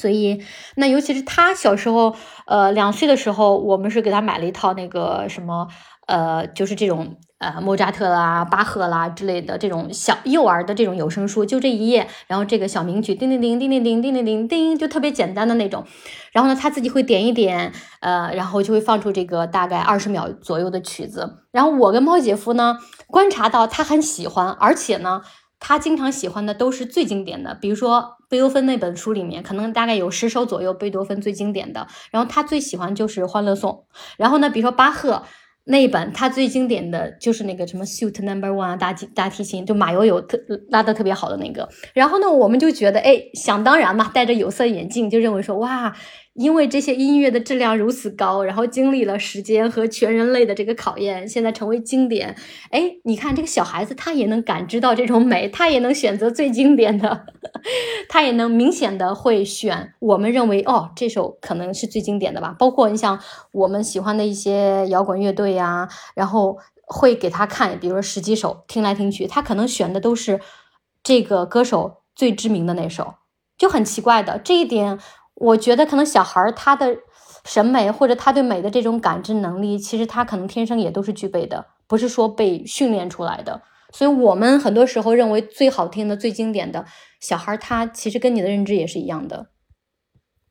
所以，那尤其是他小时候，呃，两岁的时候，我们是给他买了一套那个什么，呃，就是这种呃莫扎特啦、巴赫啦之类的这种小幼儿的这种有声书，就这一页，然后这个小名曲，叮叮叮叮叮叮叮叮叮叮，就特别简单的那种。然后呢，他自己会点一点，呃，然后就会放出这个大概二十秒左右的曲子。然后我跟猫姐夫呢，观察到他很喜欢，而且呢。他经常喜欢的都是最经典的，比如说贝多芬那本书里面，可能大概有十首左右贝多芬最经典的。然后他最喜欢就是《欢乐颂》。然后呢，比如说巴赫那一本，他最经典的就是那个什么 Suite Number One 啊，大提大提琴，就马友友特拉的特别好的那个。然后呢，我们就觉得，哎，想当然嘛，戴着有色眼镜就认为说，哇。因为这些音乐的质量如此高，然后经历了时间和全人类的这个考验，现在成为经典。哎，你看这个小孩子，他也能感知到这种美，他也能选择最经典的，他也能明显的会选我们认为哦，这首可能是最经典的吧。包括你像我们喜欢的一些摇滚乐队呀，然后会给他看，比如说十几首，听来听去，他可能选的都是这个歌手最知名的那首，就很奇怪的这一点。我觉得可能小孩他的审美或者他对美的这种感知能力，其实他可能天生也都是具备的，不是说被训练出来的。所以，我们很多时候认为最好听的、最经典的小孩，他其实跟你的认知也是一样的。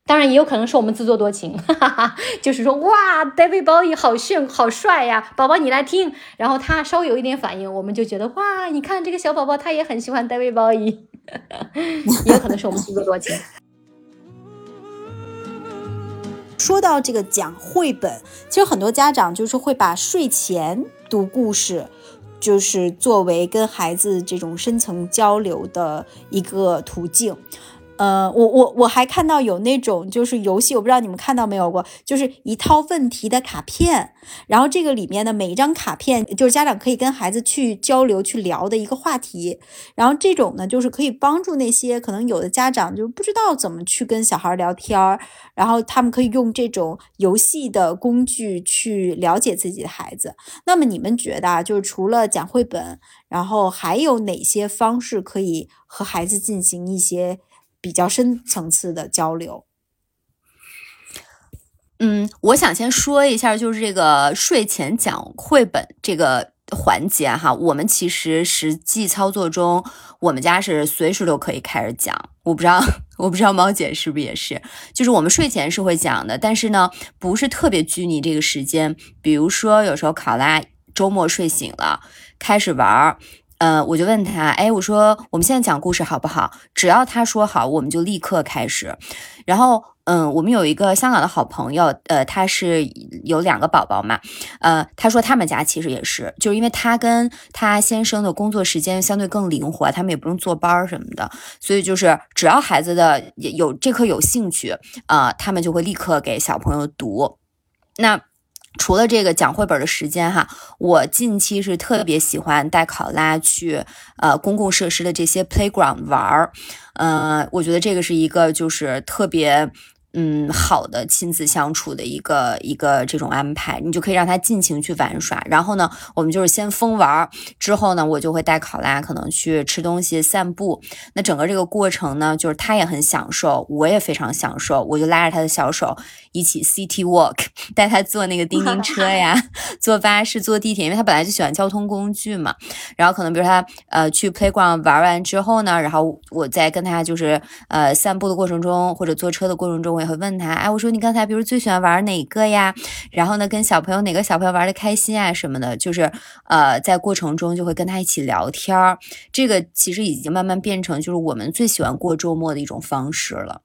当然，也有可能是我们自作多情，哈哈哈，就是说哇，David Bowie 好炫、好帅呀，宝宝你来听。然后他稍微有一点反应，我们就觉得哇，你看这个小宝宝他也很喜欢 David Bowie，也有可能是我们自作多情。说到这个讲绘本，其实很多家长就是会把睡前读故事，就是作为跟孩子这种深层交流的一个途径。呃，我我我还看到有那种就是游戏，我不知道你们看到没有过，就是一套问题的卡片，然后这个里面的每一张卡片就是家长可以跟孩子去交流、去聊的一个话题，然后这种呢就是可以帮助那些可能有的家长就不知道怎么去跟小孩聊天儿，然后他们可以用这种游戏的工具去了解自己的孩子。那么你们觉得啊，就是除了讲绘本，然后还有哪些方式可以和孩子进行一些？比较深层次的交流。嗯，我想先说一下，就是这个睡前讲绘本这个环节哈，我们其实实际操作中，我们家是随时都可以开始讲。我不知道，我不知道猫姐是不是也是，就是我们睡前是会讲的，但是呢，不是特别拘泥这个时间。比如说，有时候考拉周末睡醒了，开始玩儿。嗯，我就问他，哎，我说我们现在讲故事好不好？只要他说好，我们就立刻开始。然后，嗯，我们有一个香港的好朋友，呃，他是有两个宝宝嘛，呃，他说他们家其实也是，就是因为他跟他先生的工作时间相对更灵活，他们也不用坐班什么的，所以就是只要孩子的有这课有兴趣，呃，他们就会立刻给小朋友读。那。除了这个讲绘本的时间哈，我近期是特别喜欢带考拉去呃公共设施的这些 playground 玩儿，呃，我觉得这个是一个就是特别。嗯，好的亲子相处的一个一个这种安排，你就可以让他尽情去玩耍。然后呢，我们就是先疯玩儿，之后呢，我就会带考拉可能去吃东西、散步。那整个这个过程呢，就是他也很享受，我也非常享受。我就拉着他的小手一起 city walk，带他坐那个叮叮车呀，坐巴士、坐地铁，因为他本来就喜欢交通工具嘛。然后可能比如他呃去 playground 玩完之后呢，然后我在跟他就是呃散步的过程中或者坐车的过程中，我也。会问他，哎，我说你刚才比如最喜欢玩哪个呀？然后呢，跟小朋友哪个小朋友玩的开心啊什么的，就是呃，在过程中就会跟他一起聊天儿。这个其实已经慢慢变成就是我们最喜欢过周末的一种方式了。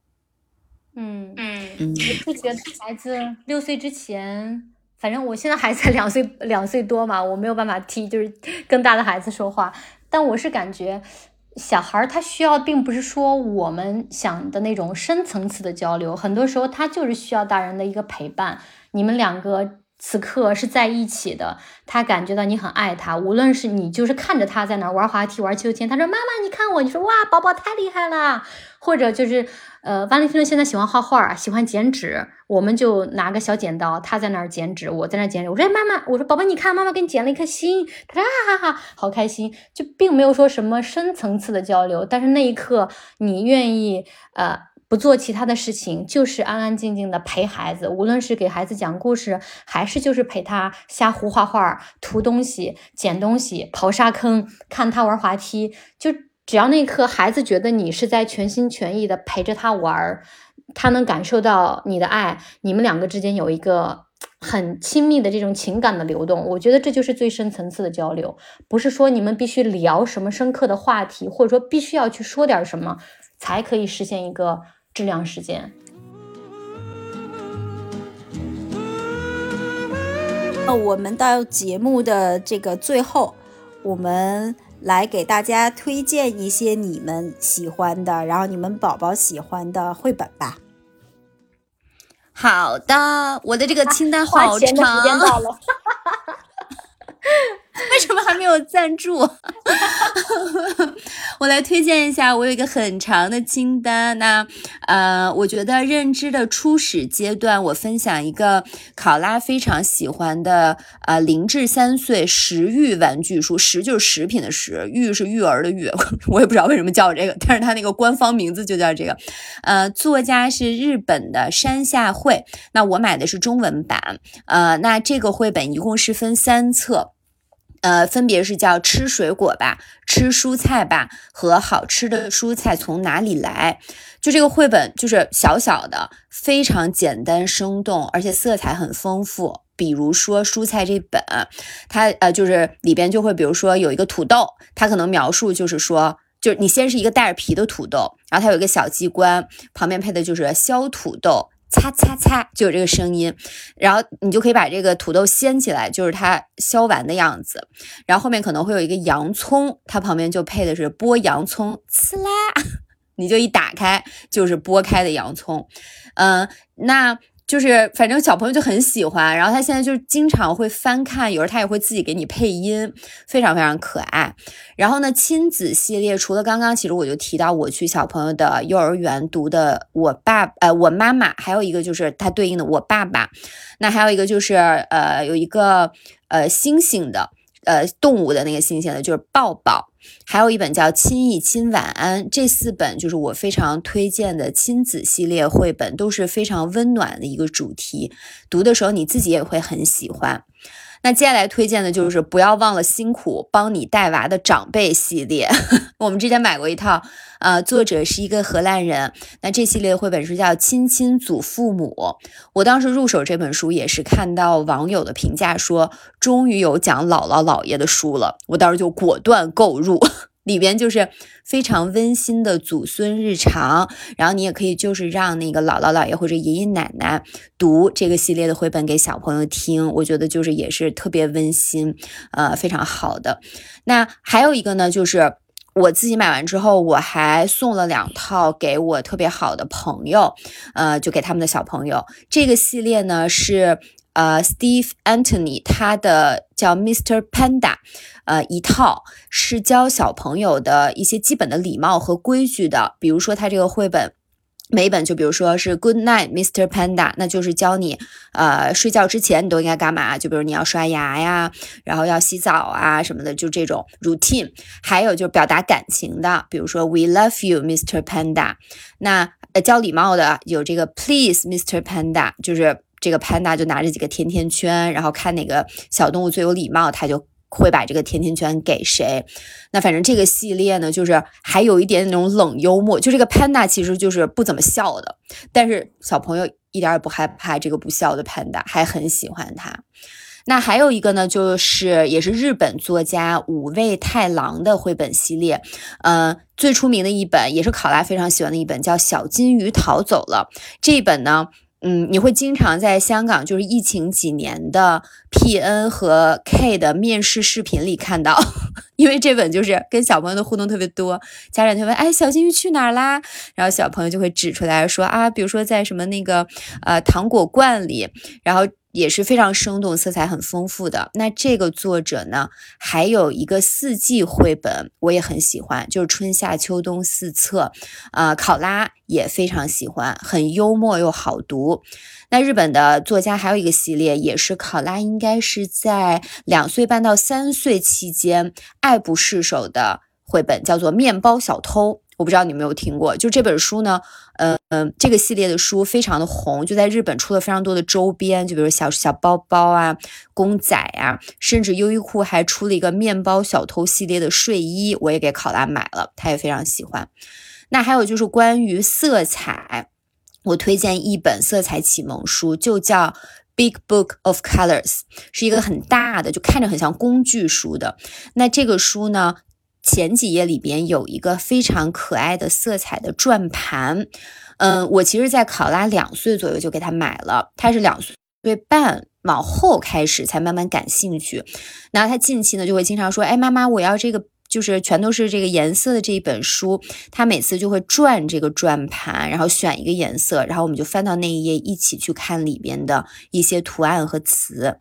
嗯嗯嗯，我觉得孩子六岁之前，反正我现在孩子才两岁两岁多嘛，我没有办法替就是更大的孩子说话，但我是感觉。小孩他需要，并不是说我们想的那种深层次的交流，很多时候他就是需要大人的一个陪伴。你们两个此刻是在一起的，他感觉到你很爱他，无论是你就是看着他在那玩滑梯、玩秋千，他说妈妈你看我，你说哇宝宝太厉害了，或者就是。呃，万丽听现在喜欢画画，喜欢剪纸，我们就拿个小剪刀，他在那儿剪纸，我在那儿剪纸。我说妈妈，我说宝宝，你看妈妈给你剪了一颗心，他说哈哈哈，好开心，就并没有说什么深层次的交流，但是那一刻你愿意呃不做其他的事情，就是安安静静的陪孩子，无论是给孩子讲故事，还是就是陪他瞎胡画画、涂东西、捡东西、刨沙坑、看他玩滑梯，就。只要那一刻孩子觉得你是在全心全意的陪着他玩，他能感受到你的爱，你们两个之间有一个很亲密的这种情感的流动，我觉得这就是最深层次的交流，不是说你们必须聊什么深刻的话题，或者说必须要去说点什么才可以实现一个质量时间。那我们到节目的这个最后，我们。来给大家推荐一些你们喜欢的，然后你们宝宝喜欢的绘本吧。好的，我的这个清单好长。为什么还没有赞助？我来推荐一下，我有一个很长的清单。那呃，我觉得认知的初始阶段，我分享一个考拉非常喜欢的呃零至三岁食育玩具书。食就是食品的食，育是育儿的育。我也不知道为什么叫这个，但是它那个官方名字就叫这个。呃，作家是日本的山下惠。那我买的是中文版。呃，那这个绘本一共是分三册。呃，分别是叫吃水果吧，吃蔬菜吧，和好吃的蔬菜从哪里来？就这个绘本就是小小的，非常简单生动，而且色彩很丰富。比如说蔬菜这本，它呃就是里边就会，比如说有一个土豆，它可能描述就是说，就是你先是一个带着皮的土豆，然后它有一个小机关，旁边配的就是削土豆。擦擦擦，就有这个声音，然后你就可以把这个土豆掀起来，就是它削完的样子。然后后面可能会有一个洋葱，它旁边就配的是剥洋葱，呲啦，你就一打开就是剥开的洋葱，嗯，那。就是反正小朋友就很喜欢，然后他现在就是经常会翻看，有时候他也会自己给你配音，非常非常可爱。然后呢，亲子系列除了刚刚，其实我就提到我去小朋友的幼儿园读的，我爸呃我妈妈，还有一个就是它对应的我爸爸，那还有一个就是呃有一个呃猩猩的。呃，动物的那个星星的，就是抱抱，还有一本叫《亲一亲晚安》，这四本就是我非常推荐的亲子系列绘本，都是非常温暖的一个主题，读的时候你自己也会很喜欢。那接下来推荐的就是不要忘了辛苦帮你带娃的长辈系列。我们之前买过一套，呃，作者是一个荷兰人。那这系列的绘本是叫《亲亲祖父母》。我当时入手这本书也是看到网友的评价说，终于有讲姥姥姥爷的书了，我当时就果断购入。里边就是非常温馨的祖孙日常，然后你也可以就是让那个姥姥姥爷或者爷爷奶奶读这个系列的绘本给小朋友听，我觉得就是也是特别温馨，呃，非常好的。那还有一个呢，就是我自己买完之后，我还送了两套给我特别好的朋友，呃，就给他们的小朋友。这个系列呢是。呃，Steve Anthony 他的叫 Mr. Panda，呃，一套是教小朋友的一些基本的礼貌和规矩的。比如说，他这个绘本每一本就比如说是 Good night, Mr. Panda，那就是教你呃睡觉之前你都应该干嘛？就比如你要刷牙呀，然后要洗澡啊什么的，就这种 routine。还有就是表达感情的，比如说 We love you, Mr. Panda。那呃教礼貌的有这个 Please, Mr. Panda，就是。这个 panda 就拿着几个甜甜圈，然后看哪个小动物最有礼貌，他就会把这个甜甜圈给谁。那反正这个系列呢，就是还有一点那种冷幽默。就这个 panda 其实就是不怎么笑的，但是小朋友一点也不害怕这个不笑的 panda，还很喜欢它。那还有一个呢，就是也是日本作家五味太郎的绘本系列，嗯，最出名的一本也是考拉非常喜欢的一本，叫《小金鱼逃走了》。这一本呢。嗯，你会经常在香港，就是疫情几年的 P N 和 K 的面试视频里看到，因为这本就是跟小朋友的互动特别多，家长就问，哎，小金鱼去哪儿啦？然后小朋友就会指出来说啊，比如说在什么那个呃糖果罐里，然后。也是非常生动，色彩很丰富的。那这个作者呢，还有一个四季绘本，我也很喜欢，就是春夏秋冬四册。啊，考拉也非常喜欢，很幽默又好读。那日本的作家还有一个系列，也是考拉应该是在两岁半到三岁期间爱不释手的绘本，叫做《面包小偷》。我不知道你有没有听过，就这本书呢，嗯嗯，这个系列的书非常的红，就在日本出了非常多的周边，就比如小小包包啊、公仔啊，甚至优衣库还出了一个面包小偷系列的睡衣，我也给考拉买了，他也非常喜欢。那还有就是关于色彩，我推荐一本色彩启蒙书，就叫《Big Book of Colors》，是一个很大的，就看着很像工具书的。那这个书呢？前几页里边有一个非常可爱的色彩的转盘，嗯，我其实，在考拉两岁左右就给他买了，他是两岁半往后开始才慢慢感兴趣，然后他近期呢就会经常说，哎，妈妈，我要这个，就是全都是这个颜色的这一本书，他每次就会转这个转盘，然后选一个颜色，然后我们就翻到那一页，一起去看里边的一些图案和词，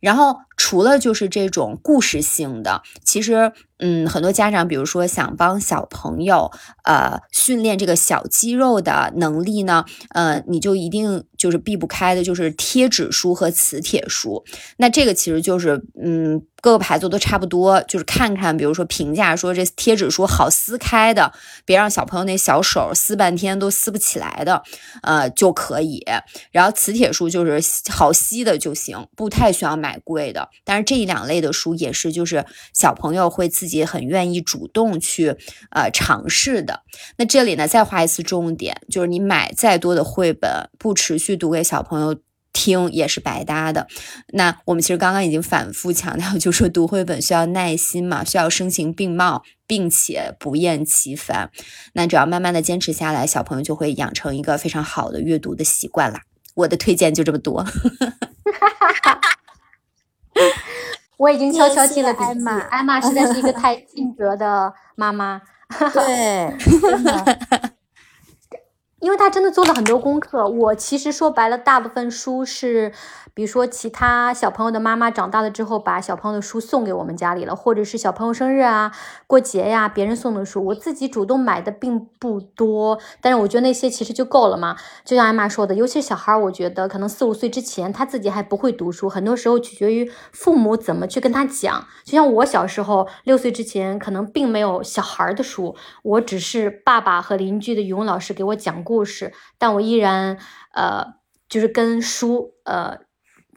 然后除了就是这种故事性的，其实。嗯，很多家长，比如说想帮小朋友，呃，训练这个小肌肉的能力呢，呃，你就一定就是避不开的，就是贴纸书和磁铁书。那这个其实就是，嗯，各个牌子都差不多，就是看看，比如说评价说这贴纸书好撕开的，别让小朋友那小手撕半天都撕不起来的，呃，就可以。然后磁铁书就是好吸的就行，不太需要买贵的。但是这一两类的书也是，就是小朋友会自。己很愿意主动去呃尝试的。那这里呢，再画一次重点，就是你买再多的绘本，不持续读给小朋友听也是白搭的。那我们其实刚刚已经反复强调，就说读绘本需要耐心嘛，需要声情并茂，并且不厌其烦。那只要慢慢的坚持下来，小朋友就会养成一个非常好的阅读的习惯啦。我的推荐就这么多。我已经悄悄记了笔记。艾玛实在是一个太 尽责的妈妈。对，真的。因为他真的做了很多功课。我其实说白了，大部分书是，比如说其他小朋友的妈妈长大了之后，把小朋友的书送给我们家里了，或者是小朋友生日啊、过节呀，别人送的书，我自己主动买的并不多。但是我觉得那些其实就够了嘛。就像艾玛说的，尤其是小孩，我觉得可能四五岁之前，他自己还不会读书，很多时候取决于父母怎么去跟他讲。就像我小时候六岁之前，可能并没有小孩的书，我只是爸爸和邻居的语文老师给我讲。故事，但我依然，呃，就是跟书，呃，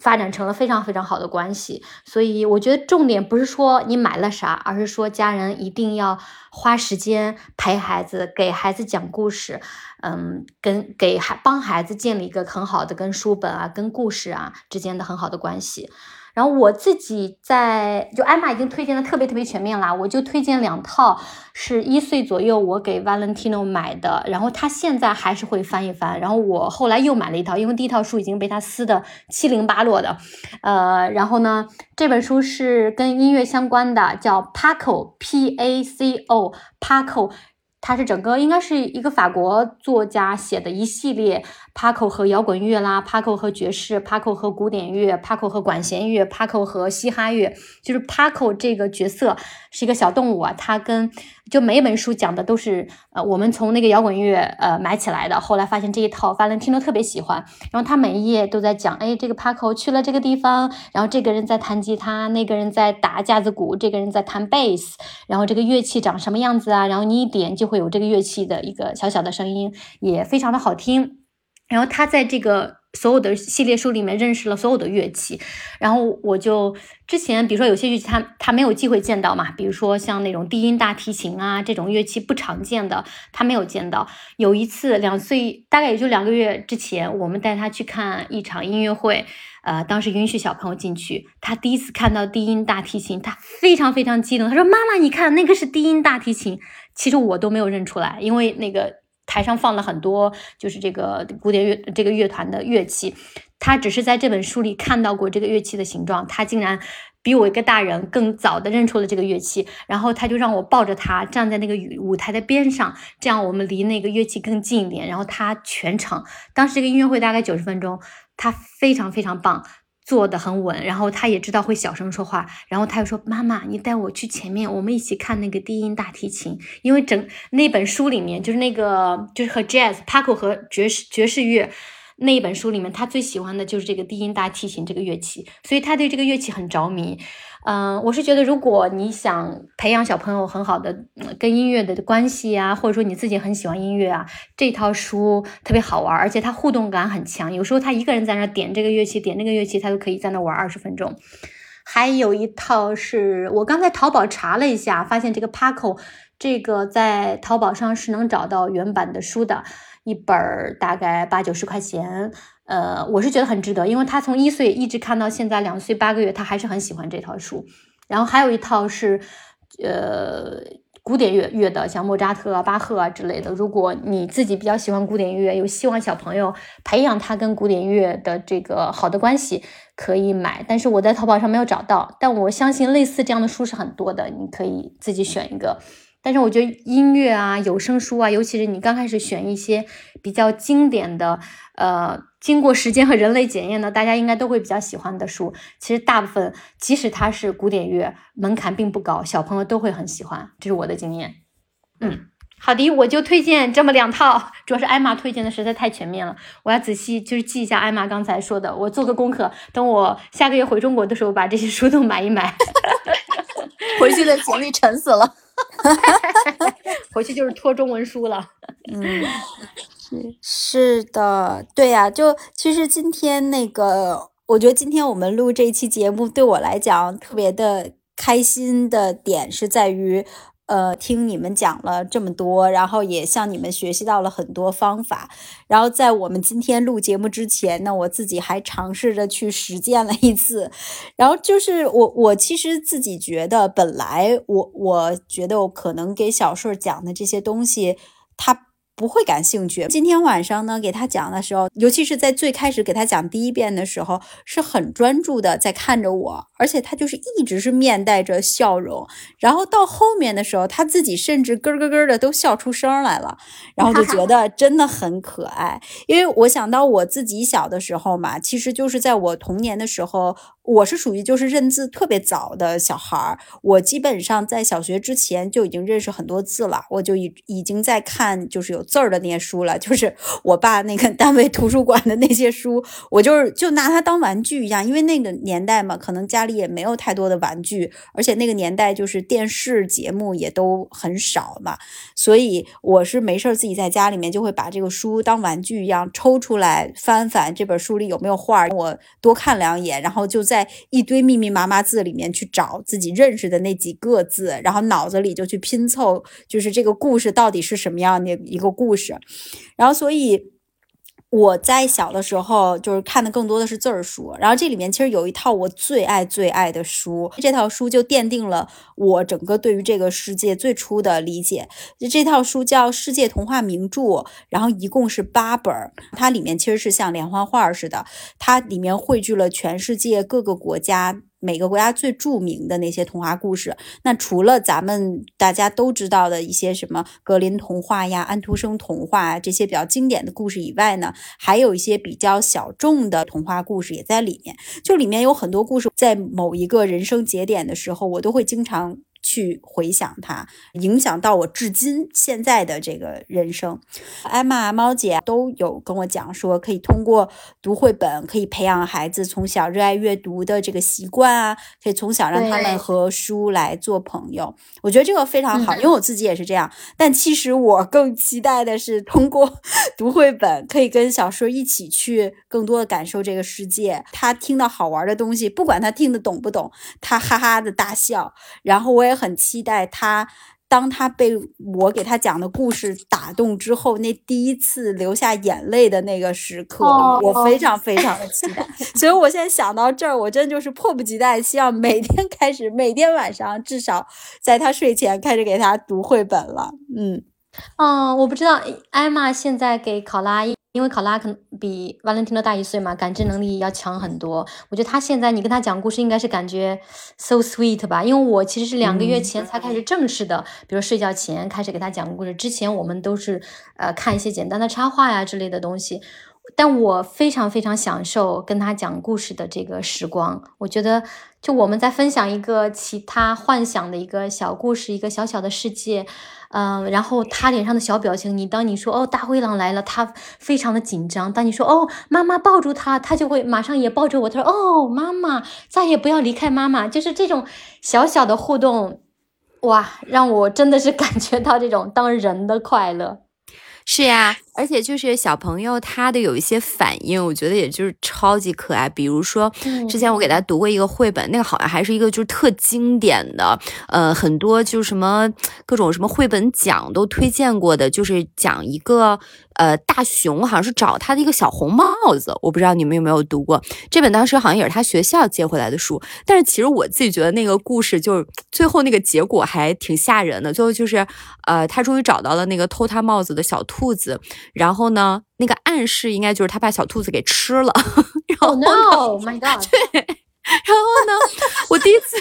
发展成了非常非常好的关系。所以我觉得重点不是说你买了啥，而是说家人一定要花时间陪孩子，给孩子讲故事，嗯，跟给孩帮孩子建立一个很好的跟书本啊、跟故事啊之间的很好的关系。然后我自己在就艾玛已经推荐的特别特别全面啦，我就推荐两套，是一岁左右我给 Valentino 买的，然后他现在还是会翻一翻，然后我后来又买了一套，因为第一套书已经被他撕的七零八落的，呃，然后呢，这本书是跟音乐相关的，叫 Paco P A C O Paco。它是整个应该是一个法国作家写的一系列，Paco 和摇滚乐啦，Paco 和爵士，Paco 和古典乐，Paco 和管弦乐，Paco 和嘻哈乐，就是 Paco 这个角色是一个小动物啊，它跟。就每一本书讲的都是，呃，我们从那个摇滚乐，呃，买起来的。后来发现这一套，Valentino 特别喜欢。然后他每一页都在讲，哎，这个 Paco 去了这个地方，然后这个人在弹吉他，那个人在打架子鼓，这个人在弹贝斯，然后这个乐器长什么样子啊？然后你一点就会有这个乐器的一个小小的声音，也非常的好听。然后他在这个。所有的系列书里面认识了所有的乐器，然后我就之前比如说有些乐器他他没有机会见到嘛，比如说像那种低音大提琴啊这种乐器不常见的，他没有见到。有一次两岁大概也就两个月之前，我们带他去看一场音乐会，呃，当时允许小朋友进去，他第一次看到低音大提琴，他非常非常激动，他说：“妈妈，你看那个是低音大提琴。”其实我都没有认出来，因为那个。台上放了很多，就是这个古典乐这个乐团的乐器，他只是在这本书里看到过这个乐器的形状，他竟然比我一个大人更早的认出了这个乐器，然后他就让我抱着他站在那个舞台的边上，这样我们离那个乐器更近一点，然后他全程，当时这个音乐会大概九十分钟，他非常非常棒。坐得很稳，然后他也知道会小声说话，然后他又说：“妈妈，你带我去前面，我们一起看那个低音大提琴。因为整那本书里面，就是那个就是和 jazz、Paco 和爵士爵士乐那一本书里面，他最喜欢的就是这个低音大提琴这个乐器，所以他对这个乐器很着迷。”嗯，我是觉得，如果你想培养小朋友很好的跟音乐的关系啊，或者说你自己很喜欢音乐啊，这套书特别好玩，而且它互动感很强。有时候他一个人在那点这个乐器，点那个乐器，他都可以在那玩二十分钟。还有一套是我刚才淘宝查了一下，发现这个 Paco 这个在淘宝上是能找到原版的书的，一本大概八九十块钱。呃，我是觉得很值得，因为他从一岁一直看到现在两岁八个月，他还是很喜欢这套书。然后还有一套是，呃，古典乐乐的，像莫扎特啊、巴赫啊之类的。如果你自己比较喜欢古典乐，有希望小朋友培养他跟古典乐的这个好的关系，可以买。但是我在淘宝上没有找到，但我相信类似这样的书是很多的，你可以自己选一个。但是我觉得音乐啊、有声书啊，尤其是你刚开始选一些比较经典的，呃，经过时间和人类检验的，大家应该都会比较喜欢的书。其实大部分，即使它是古典乐，门槛并不高，小朋友都会很喜欢。这是我的经验。嗯，好的，我就推荐这么两套，主要是艾玛推荐的实在太全面了，我要仔细就是记一下艾玛刚才说的，我做个功课，等我下个月回中国的时候把这些书都买一买。回去的行李沉死了。回去就是拖中文书了。嗯，是是的，对呀。就其实今天那个，我觉得今天我们录这期节目，对我来讲特别的开心的点是在于。呃，听你们讲了这么多，然后也向你们学习到了很多方法。然后在我们今天录节目之前呢，我自己还尝试着去实践了一次。然后就是我，我其实自己觉得，本来我我觉得我可能给小顺讲的这些东西，他不会感兴趣。今天晚上呢，给他讲的时候，尤其是在最开始给他讲第一遍的时候，是很专注的在看着我，而且他就是一直是面带着笑容。然后到后面的时候，他自己甚至咯咯咯的都笑出声来了，然后就觉得真的很可爱。因为我想到我自己小的时候嘛，其实就是在我童年的时候。我是属于就是认字特别早的小孩儿，我基本上在小学之前就已经认识很多字了，我就已已经在看就是有字儿的那些书了，就是 我爸那个单位图书馆的那些书，我就是就拿它当玩具一样，因为那个年代嘛，可能家里也没有太多的玩具，而且那个年代就是电视节目也都很少嘛，所以我是没事儿自己在家里面就会把这个书当玩具一样抽出来翻翻这本书里有没有画，我多看两眼，然后就。在一堆密密麻麻字里面去找自己认识的那几个字，然后脑子里就去拼凑，就是这个故事到底是什么样的一个故事，然后所以。我在小的时候就是看的更多的是字儿书，然后这里面其实有一套我最爱最爱的书，这套书就奠定了我整个对于这个世界最初的理解。这套书叫《世界童话名著》，然后一共是八本儿，它里面其实是像连环画似的，它里面汇聚了全世界各个国家。每个国家最著名的那些童话故事，那除了咱们大家都知道的一些什么格林童话呀、安徒生童话这些比较经典的故事以外呢，还有一些比较小众的童话故事也在里面。就里面有很多故事，在某一个人生节点的时候，我都会经常。去回想它，影响到我至今现在的这个人生。艾玛、猫姐都有跟我讲说，可以通过读绘本，可以培养孩子从小热爱阅读的这个习惯啊，可以从小让他们和书来做朋友。我觉得这个非常好，因为我自己也是这样。但其实我更期待的是，通过 读绘本，可以跟小说一起去更多的感受这个世界。他听到好玩的东西，不管他听得懂不懂，他哈哈的大笑，然后我也。也很期待他，当他被我给他讲的故事打动之后，那第一次流下眼泪的那个时刻，我非常非常的期待。所以我现在想到这儿，我真就是迫不及待，希望每天开始，每天晚上至少在他睡前开始给他读绘本了。嗯，嗯，我不知道艾玛现在给考拉。因为考拉可能比 Valentino 大一岁嘛，感知能力要强很多。我觉得他现在你跟他讲故事，应该是感觉 so sweet 吧。因为我其实是两个月前才开始正式的，比如睡觉前开始给他讲故事。之前我们都是呃看一些简单的插画呀之类的东西。但我非常非常享受跟他讲故事的这个时光。我觉得就我们在分享一个其他幻想的一个小故事，一个小小的世界。嗯，然后他脸上的小表情，你当你说哦大灰狼来了，他非常的紧张；当你说哦妈妈抱住他，他就会马上也抱着我。他说哦妈妈再也不要离开妈妈，就是这种小小的互动，哇，让我真的是感觉到这种当人的快乐。是呀，而且就是小朋友他的有一些反应，我觉得也就是超级可爱。比如说，之前我给他读过一个绘本，那个好像还是一个就是特经典的，呃，很多就是什么各种什么绘本奖都推荐过的，就是讲一个。呃，大熊好像是找他的一个小红帽子，我不知道你们有没有读过这本，当时好像也是他学校借回来的书。但是其实我自己觉得那个故事就是最后那个结果还挺吓人的。最后就是，呃，他终于找到了那个偷他帽子的小兔子，然后呢，那个暗示应该就是他把小兔子给吃了。然后，No，My God！对，然后呢，我第一次。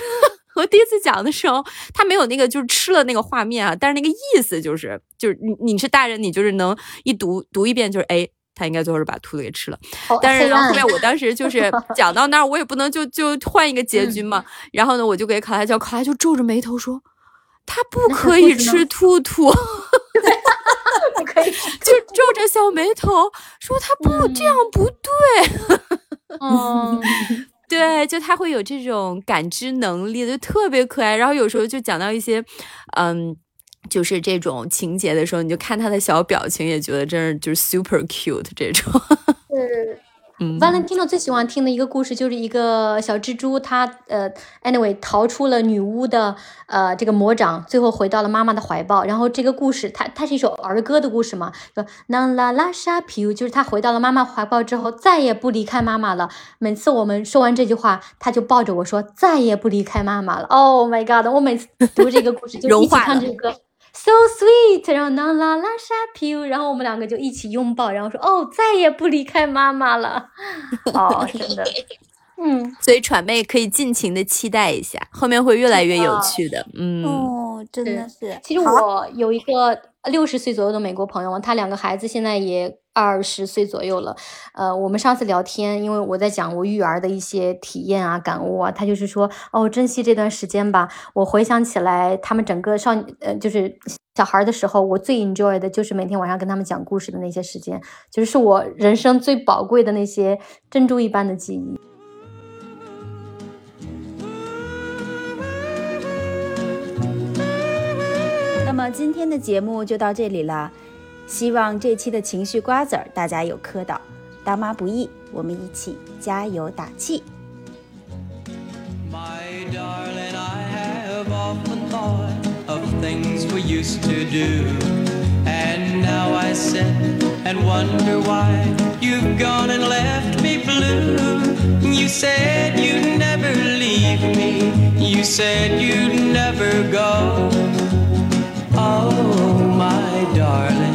我第一次讲的时候，他没有那个就是吃了那个画面啊，但是那个意思就是就是你你是大人，你就是能一读读一遍就是哎，他应该最后是把兔子给吃了。但是后面我当时就 是讲到那儿，我也不能就就换一个结局嘛。然后呢，我就给考拉叫，考拉就皱着眉头说，他不 可以吃兔兔，不可以，就皱着小眉头说他不这样不对。嗯。对，就他会有这种感知能力，就特别可爱。然后有时候就讲到一些，嗯，就是这种情节的时候，你就看他的小表情，也觉得真是就是 super cute 这种。是。Valentino 最喜欢听的一个故事就是一个小蜘蛛，它呃，anyway 逃出了女巫的呃这个魔掌，最后回到了妈妈的怀抱。然后这个故事，它它是一首儿歌的故事嘛，说 n a n la lascia più，就是他回到了妈妈怀抱之后，再也不离开妈妈了。每次我们说完这句话，他就抱着我说再也不离开妈妈了。Oh my god！我每次读这个故事就 一起唱这个歌。So sweet，然后啦啦啦沙皮，然后我们两个就一起拥抱，然后说哦，再也不离开妈妈了。哦，真的，嗯，所以喘妹可以尽情的期待一下，后面会越来越有趣的。嗯，哦，真的是。其实我有一个六十岁左右的美国朋友，他两个孩子现在也。二十岁左右了，呃，我们上次聊天，因为我在讲我育儿的一些体验啊、感悟啊，他就是说，哦，珍惜这段时间吧。我回想起来，他们整个少，呃，就是小孩的时候，我最 enjoy 的就是每天晚上跟他们讲故事的那些时间，就是我人生最宝贵的那些珍珠一般的记忆。那么今天的节目就到这里了。希望这期的情绪瓜子儿大家有磕到，当妈不易，我们一起加油打气。My darling, I have often thought of things we used to do. And now I sit and wonder why you've gone and left me blue. You said you'd never leave me, you said you'd never go. Oh, my darling.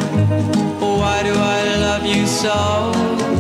Why do I love you so?